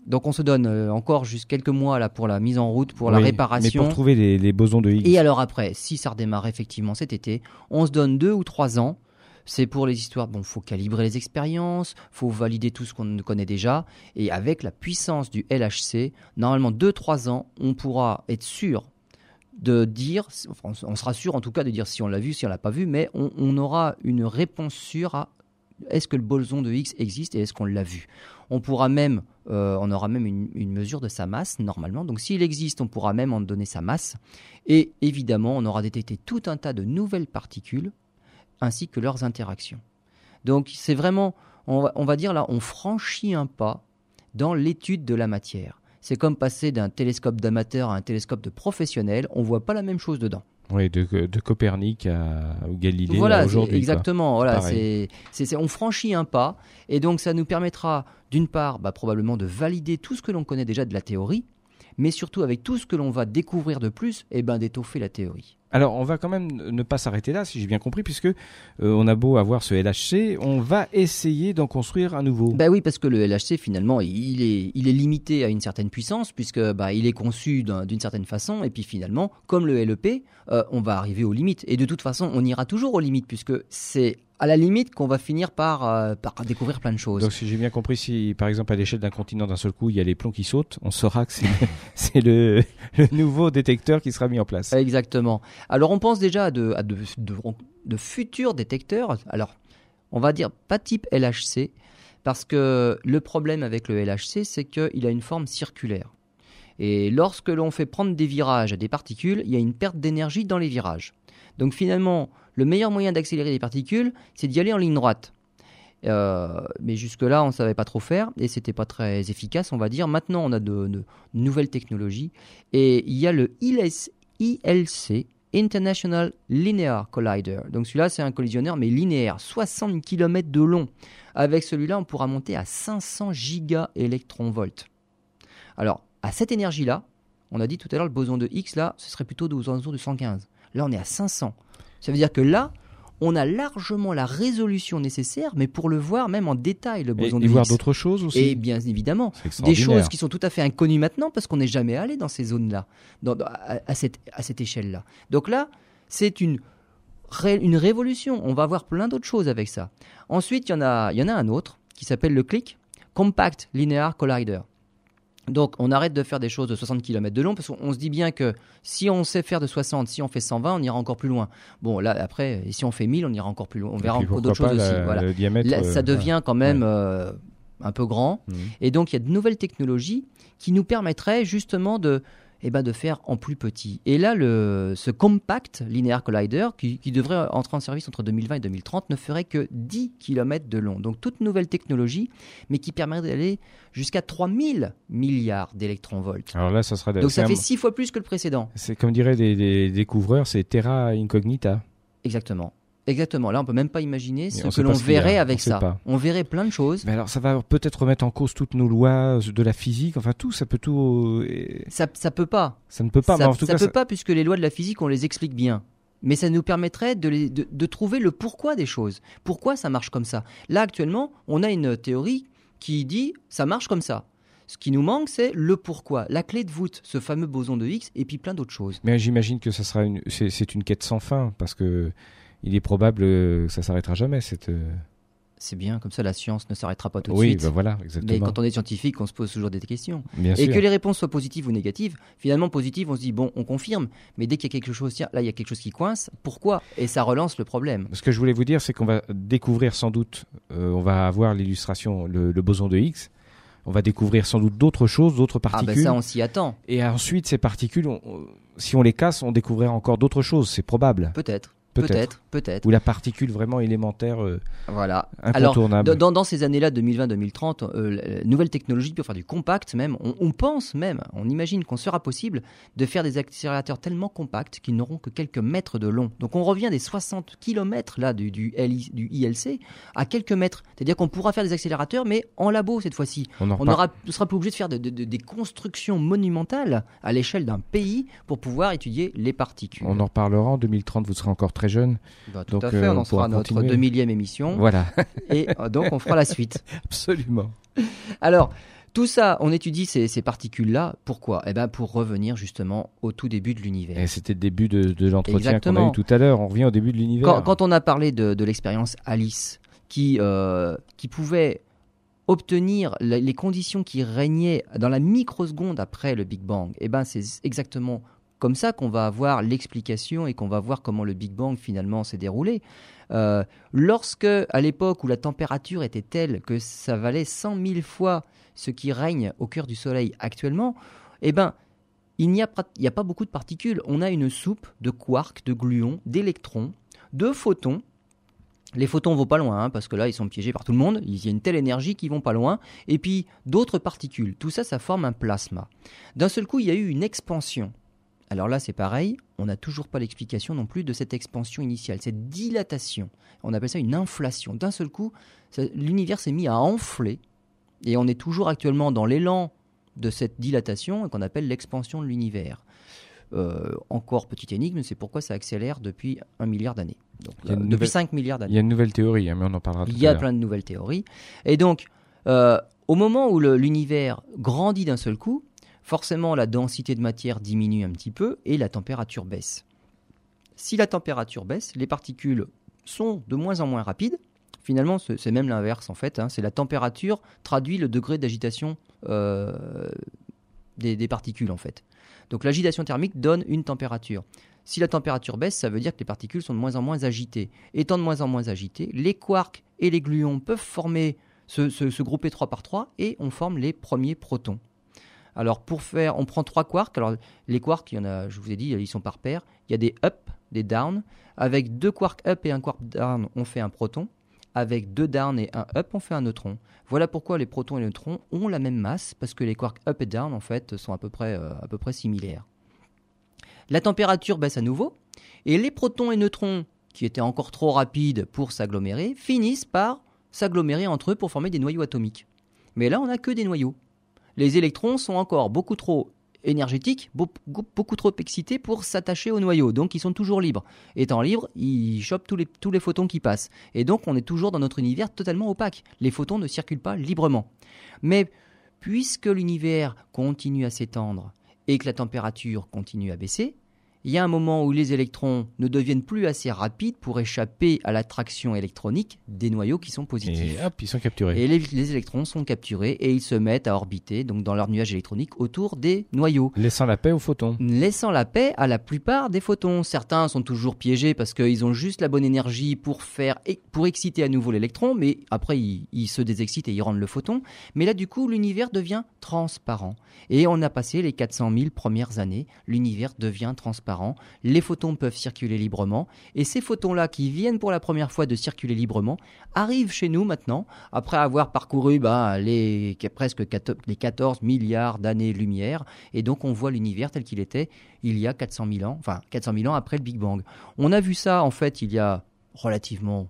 Donc on se donne euh, encore juste quelques mois là pour la mise en route, pour la réparation. Mais pour trouver les, bosons de Higgs. Et alors après, si ça redémarre effectivement cet été, on se donne deux ou trois ans. C'est pour les histoires, bon, faut calibrer les expériences, faut valider tout ce qu'on connaît déjà, et avec la puissance du LHC, normalement deux trois ans, on pourra être sûr de dire, on sera sûr en tout cas de dire si on l'a vu, si on l'a pas vu, mais on, on aura une réponse sûre à est-ce que le boson de Higgs existe et est-ce qu'on l'a vu On pourra même, euh, on aura même une, mesure de sa masse normalement. Donc s'il existe, on pourra même en donner sa masse. Et évidemment, on aura détecté tout un tas de nouvelles particules ainsi que leurs interactions. Donc c'est vraiment, on va, on va dire là, on franchit un pas dans l'étude de la matière. C'est comme passer d'un télescope d'amateur à un télescope de professionnel. On voit pas la même chose dedans. Oui, de, de Copernic à Galilée voilà, aujourd'hui. Exactement. Voilà, c'est, on franchit un pas, et donc ça nous permettra, d'une part, bah, probablement de valider tout ce que l'on connaît déjà de la théorie, mais surtout avec tout ce que l'on va découvrir de plus, et eh ben d'étoffer la théorie. Alors, on va quand même ne pas s'arrêter là, si j'ai bien compris, puisque euh, on a beau avoir ce LHC, on va essayer d'en construire un nouveau. Ben oui, parce que le LHC finalement, il est, limité à une certaine puissance, puisque bah, il est conçu d'une certaine façon, et puis finalement, comme le LEP, euh, on va arriver aux limites. Et de toute façon, on ira toujours aux limites, puisque c'est à la limite qu'on va finir par, euh, par découvrir plein de choses. Donc si j'ai bien compris, si par exemple à l'échelle d'un continent d'un seul coup il y a les plombs qui sautent, on saura que c'est le, le, nouveau détecteur qui sera mis en place. Exactement. Alors on pense déjà à de, à de, de, futurs détecteurs. Alors on va dire pas type LHC, parce que le problème avec le LHC c'est qu'il a une forme circulaire. Et lorsque l'on fait prendre des virages à des particules, il y a une perte d'énergie dans les virages. Donc finalement, le meilleur moyen d'accélérer les particules, c'est d'y aller en ligne droite. Euh, mais jusque-là, on ne savait pas trop faire et c'était pas très efficace, on va dire. Maintenant, on a de, nouvelles technologies et il y a le ILC, International Linear Collider. Donc celui-là, c'est un collisionneur mais linéaire, 60 km de long. Avec celui-là, on pourra monter à 500 gigaélectronvolts. Alors, à cette énergie-là, on a dit tout à l'heure le boson de X, là, ce serait plutôt aux alentours de 115. Là, on est à 500. Ça veut dire que là, on a largement la résolution nécessaire, mais pour le voir même en détail, le boson et, de et voir d'autres choses aussi. Et bien évidemment, des choses qui sont tout à fait inconnues maintenant parce qu'on n'est jamais allé dans ces zones-là, à, cette, à cette échelle-là. Donc là, c'est une, une révolution. On va voir plein d'autres choses avec ça. Ensuite, il y, en a, y en a un autre qui s'appelle le CLIC, Compact Linear Collider. Donc on arrête de faire des choses de 60 km de long parce qu'on se dit bien que si on sait faire de 60, si on fait 120, on ira encore plus loin. Bon là après, si on fait 1000, on ira encore plus loin. On verra encore d'autres choses aussi. Voilà. Diamètre, ça devient quand même euh, un peu grand. Mmh. Et donc il y a de nouvelles technologies qui nous permettraient justement de eh ben, de faire en plus petit. Et là, le, ce compact linéaire collider, qui, devrait entrer en service entre 2020 et 2030, ne ferait que 10 km de long. Donc toute nouvelle technologie, mais qui permet d'aller jusqu'à 3000 milliards d'électronvolts. Alors là, ça sera... Donc ça fait 6 fois plus que le précédent. C'est comme diraient les découvreurs, c'est Terra Incognita. Exactement. Exactement. Là, on peut même pas imaginer ce que l'on verrait avec ça. On verrait plein de choses. Mais alors, ça va peut-être remettre en cause toutes nos lois de la physique. Enfin, tout, ça peut tout. Euh, ça, ça peut pas. Ça ne peut pas. Ça, en tout ça peut pas puisque les lois de la physique, on les explique bien. Mais ça nous permettrait de, de, trouver le pourquoi des choses. Pourquoi ça marche comme ça? Là, actuellement, on a une théorie qui dit ça marche comme ça. Ce qui nous manque, c'est le pourquoi, la clé de voûte, ce fameux boson de Higgs, et puis plein d'autres choses. Mais j'imagine que ça sera une, c'est une quête sans fin, parce que il est probable que ça s'arrêtera jamais. Cette... Euh, c'est bien, comme ça la science ne s'arrêtera pas tout de oui, suite. Oui, ben voilà, exactement. Mais quand on est scientifique, on se pose toujours des questions. et que les réponses soient positives ou négatives, finalement positives, on se dit, bon, on confirme, mais dès qu'il y a quelque chose, tiens, là, il y a quelque chose qui coince, pourquoi? Et ça relance le problème. Ce que je voulais vous dire, c'est qu'on va découvrir sans doute, euh, on va avoir l'illustration, le, boson de Higgs, on va découvrir sans doute d'autres choses, d'autres particules. Ah ben ça, on s'y attend. Et ensuite, ces particules, si on les casse, on découvrira encore d'autres choses, c'est probable. Peut-être. Peut-être, peut-être. Ou la particule vraiment élémentaire euh, voilà. incontournable. Alors, dans, ces années-là, 2020-2030, euh, nouvelle technologie pour faire du compact même, on, pense même, on imagine qu'on sera possible de faire des accélérateurs tellement compacts qu'ils n'auront que quelques mètres de long. Donc on revient des 60 km là du, du, du ILC à quelques mètres. C'est-à-dire qu'on pourra faire des accélérateurs, mais en labo cette fois-ci. On ne sera plus obligé de faire des constructions monumentales à l'échelle d'un pays pour pouvoir étudier les particules. On en reparlera en 2030, vous serez encore très jeune. Bah, tout à fait, on en sera notre 2000e émission. Voilà. et euh, donc on fera la suite. Absolument. Alors, tout ça, on étudie ces, particules-là. Pourquoi? Eh ben, pour revenir justement au tout début de l'univers. Et c'était le début de, l'entretien qu'on a eu tout à l'heure. On revient au début de l'univers. Quand, on a parlé de, l'expérience Alice, qui, euh, qui pouvait obtenir les conditions qui régnaient dans la microseconde après le Big Bang, eh ben, c'est exactement comme ça qu'on va avoir l'explication et qu'on va voir comment le Big Bang finalement s'est déroulé. Euh, lorsque, à l'époque où la température était telle que ça valait 100 000 fois ce qui règne au cœur du Soleil actuellement, eh ben, il n'y a, pas beaucoup de particules. On a une soupe de quarks, de gluons, d'électrons, de photons. Les photons vont pas loin, hein, parce que là, ils sont piégés par tout le monde. Il y a une telle énergie qu'ils vont pas loin. Et puis, d'autres particules. Tout ça, ça forme un plasma. D'un seul coup, il y a eu une expansion Alors là, c'est pareil, on n'a toujours pas l'explication non plus de cette expansion initiale, cette dilatation. On appelle ça une inflation. D'un seul coup, l'univers s'est mis à enfler, et on est toujours actuellement dans l'élan de cette dilatation qu'on appelle l'expansion de l'univers. Euh, encore petite énigme, c'est pourquoi ça accélère depuis un milliard d'années. Euh, depuis 5 milliards d'années. Il y a une nouvelle théorie, hein, mais on en parlera tout Il y a plein de nouvelles théories. Et donc, euh, au moment où l'univers grandit d'un seul coup, forcément la densité de matière diminue un petit peu et la température baisse. Si la température baisse, les particules sont de moins en moins rapides. Finalement, c'est même l'inverse en fait. Hein. c'est la température traduit le degré d'agitation des, des, particules en fait. Donc l'agitation thermique donne une température. Si la température baisse, ça veut dire que les particules sont de moins en moins agitées. Étant de moins en moins agitées, les quarks et les gluons peuvent se, grouper 3 par 3 et on forme les premiers protons. Alors pour faire, on prend trois quarks. Alors les quarks, il y en a, je vous ai dit, ils sont par paire. Il y a des up, des down. Avec deux quarks up et un quark down, on fait un proton. Avec deux down et un up, on fait un neutron. Voilà pourquoi les protons et les neutrons ont la même masse, parce que les quarks up et down, en fait, sont à peu près, euh, à peu près similaires. La température baisse à nouveau, et les protons et neutrons, qui étaient encore trop rapides pour s'agglomérer, finissent par s'agglomérer entre eux pour former des noyaux atomiques. Mais là, on n'a que des noyaux. Les électrons sont encore beaucoup trop énergétiques, beaucoup, trop excités pour s'attacher au noyau. Donc ils sont toujours libres. Étant libres, ils chopent tous les, tous les photons qui passent. Et donc on est toujours dans notre univers totalement opaque. Les photons ne circulent pas librement. Mais puisque l'univers continue à s'étendre et que la température continue à baisser, il y a un moment où les électrons ne deviennent plus assez rapides pour échapper à l'attraction électronique des noyaux qui sont positifs. Et hop, ils sont capturés. Et les, électrons sont capturés et ils se mettent à orbiter donc dans leur nuage électronique autour des noyaux. Laissant la paix aux photons. Laissant la paix à la plupart des photons. Certains sont toujours piégés parce qu'ils ont juste la bonne énergie pour faire pour exciter à nouveau l'électron, mais après ils, ils se désexcitent et ils rendent le photon. Mais là du coup l'univers devient transparent. Et on a passé les 400 000 premières années, l'univers devient transparent les photons peuvent circuler librement, et ces photons-là qui viennent pour la première fois de circuler librement arrivent chez nous maintenant, après avoir parcouru bah, les, presque les 14 milliards d'années-lumière, et donc on voit l'univers tel qu'il était il y a 400 000 ans, enfin 400 000 ans après le Big Bang. On a vu ça en fait il y a relativement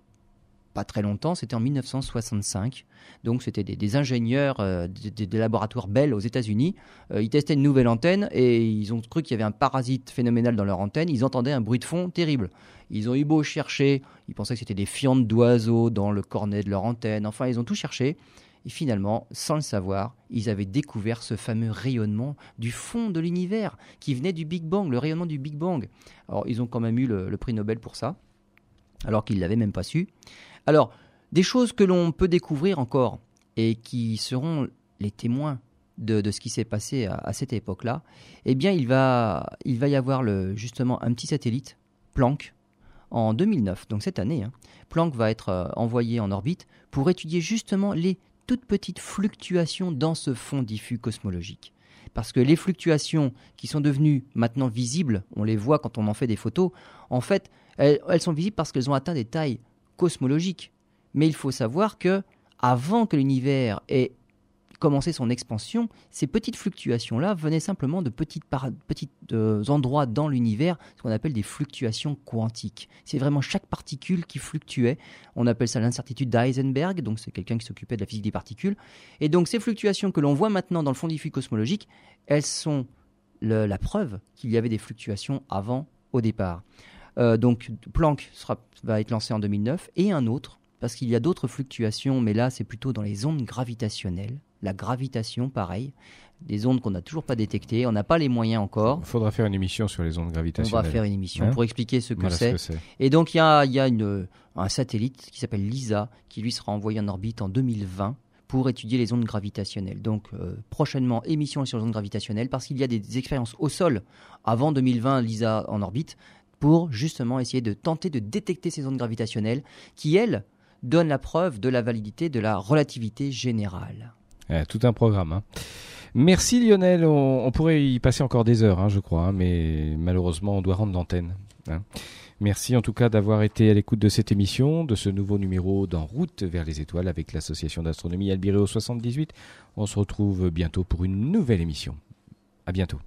très longtemps, c'était en 1965. Donc c'était des, ingénieurs euh, des, laboratoires Bell aux États-Unis. Euh, ils testaient une nouvelle antenne et ils ont cru qu'il y avait un parasite phénoménal dans leur antenne. Ils entendaient un bruit de fond terrible. Ils ont eu beau chercher, ils pensaient que c'était des fientes d'oiseaux dans le cornet de leur antenne. Enfin, ils ont tout cherché. Et finalement, sans le savoir, ils avaient découvert ce fameux rayonnement du fond de l'univers qui venait du Big Bang, le rayonnement du Big Bang. Alors, ils ont quand même eu le, le prix Nobel pour ça, alors qu'ils ne l'avaient même pas su. Alors, des choses que l'on peut découvrir encore et qui seront les témoins de, ce qui s'est passé à, cette époque-là, eh bien, il va, y avoir justement un petit satellite, Planck, en 2009, donc cette année. Hein. Planck va être euh, envoyé en orbite pour étudier justement les toutes petites fluctuations dans ce fond diffus cosmologique. Parce que les fluctuations qui sont devenues maintenant visibles, on les voit quand on en fait des photos, en fait, elles sont visibles parce qu'elles ont atteint des tailles cosmologique. Mais il faut savoir que avant que l'univers ait commencé son expansion, ces petites fluctuations-là venaient simplement de petits euh, endroits dans l'univers, ce qu'on appelle des fluctuations quantiques. C'est vraiment chaque particule qui fluctuait. On appelle ça l'incertitude d'Heisenberg, donc c'est quelqu'un qui s'occupait de la physique des particules. Et donc ces fluctuations que l'on voit maintenant dans le fond diffus cosmologique, elles sont la preuve qu'il y avait des fluctuations avant au départ. Euh, donc Planck va être lancé en 2009 et un autre, parce qu'il y a d'autres fluctuations, mais là c'est plutôt dans les ondes gravitationnelles. La gravitation, pareil, des ondes qu'on n'a toujours pas détectées, on n'a pas les moyens encore. Il faudra faire une émission sur les ondes gravitationnelles. On va faire une émission hein pour expliquer ce que c'est. Et donc il y a, y a une, un satellite qui s'appelle LISA, qui lui sera envoyé en orbite en 2020 pour étudier les ondes gravitationnelles. Donc euh, prochainement, émission sur les ondes gravitationnelles, parce qu'il y a des, des, expériences au sol avant 2020, LISA en orbite, pour justement essayer de tenter de détecter ces ondes gravitationnelles qui, elles, donnent la preuve de la validité de la relativité générale. Eh, tout un programme. Hein. Merci Lionel, on, pourrait y passer encore des heures, hein, je crois, hein, mais malheureusement on doit rendre l'antenne. Merci en tout cas d'avoir été à l'écoute de cette émission, de ce nouveau numéro d'En route vers les étoiles avec l'association d'astronomie Albireo 78. On se retrouve bientôt pour une nouvelle émission. À bientôt.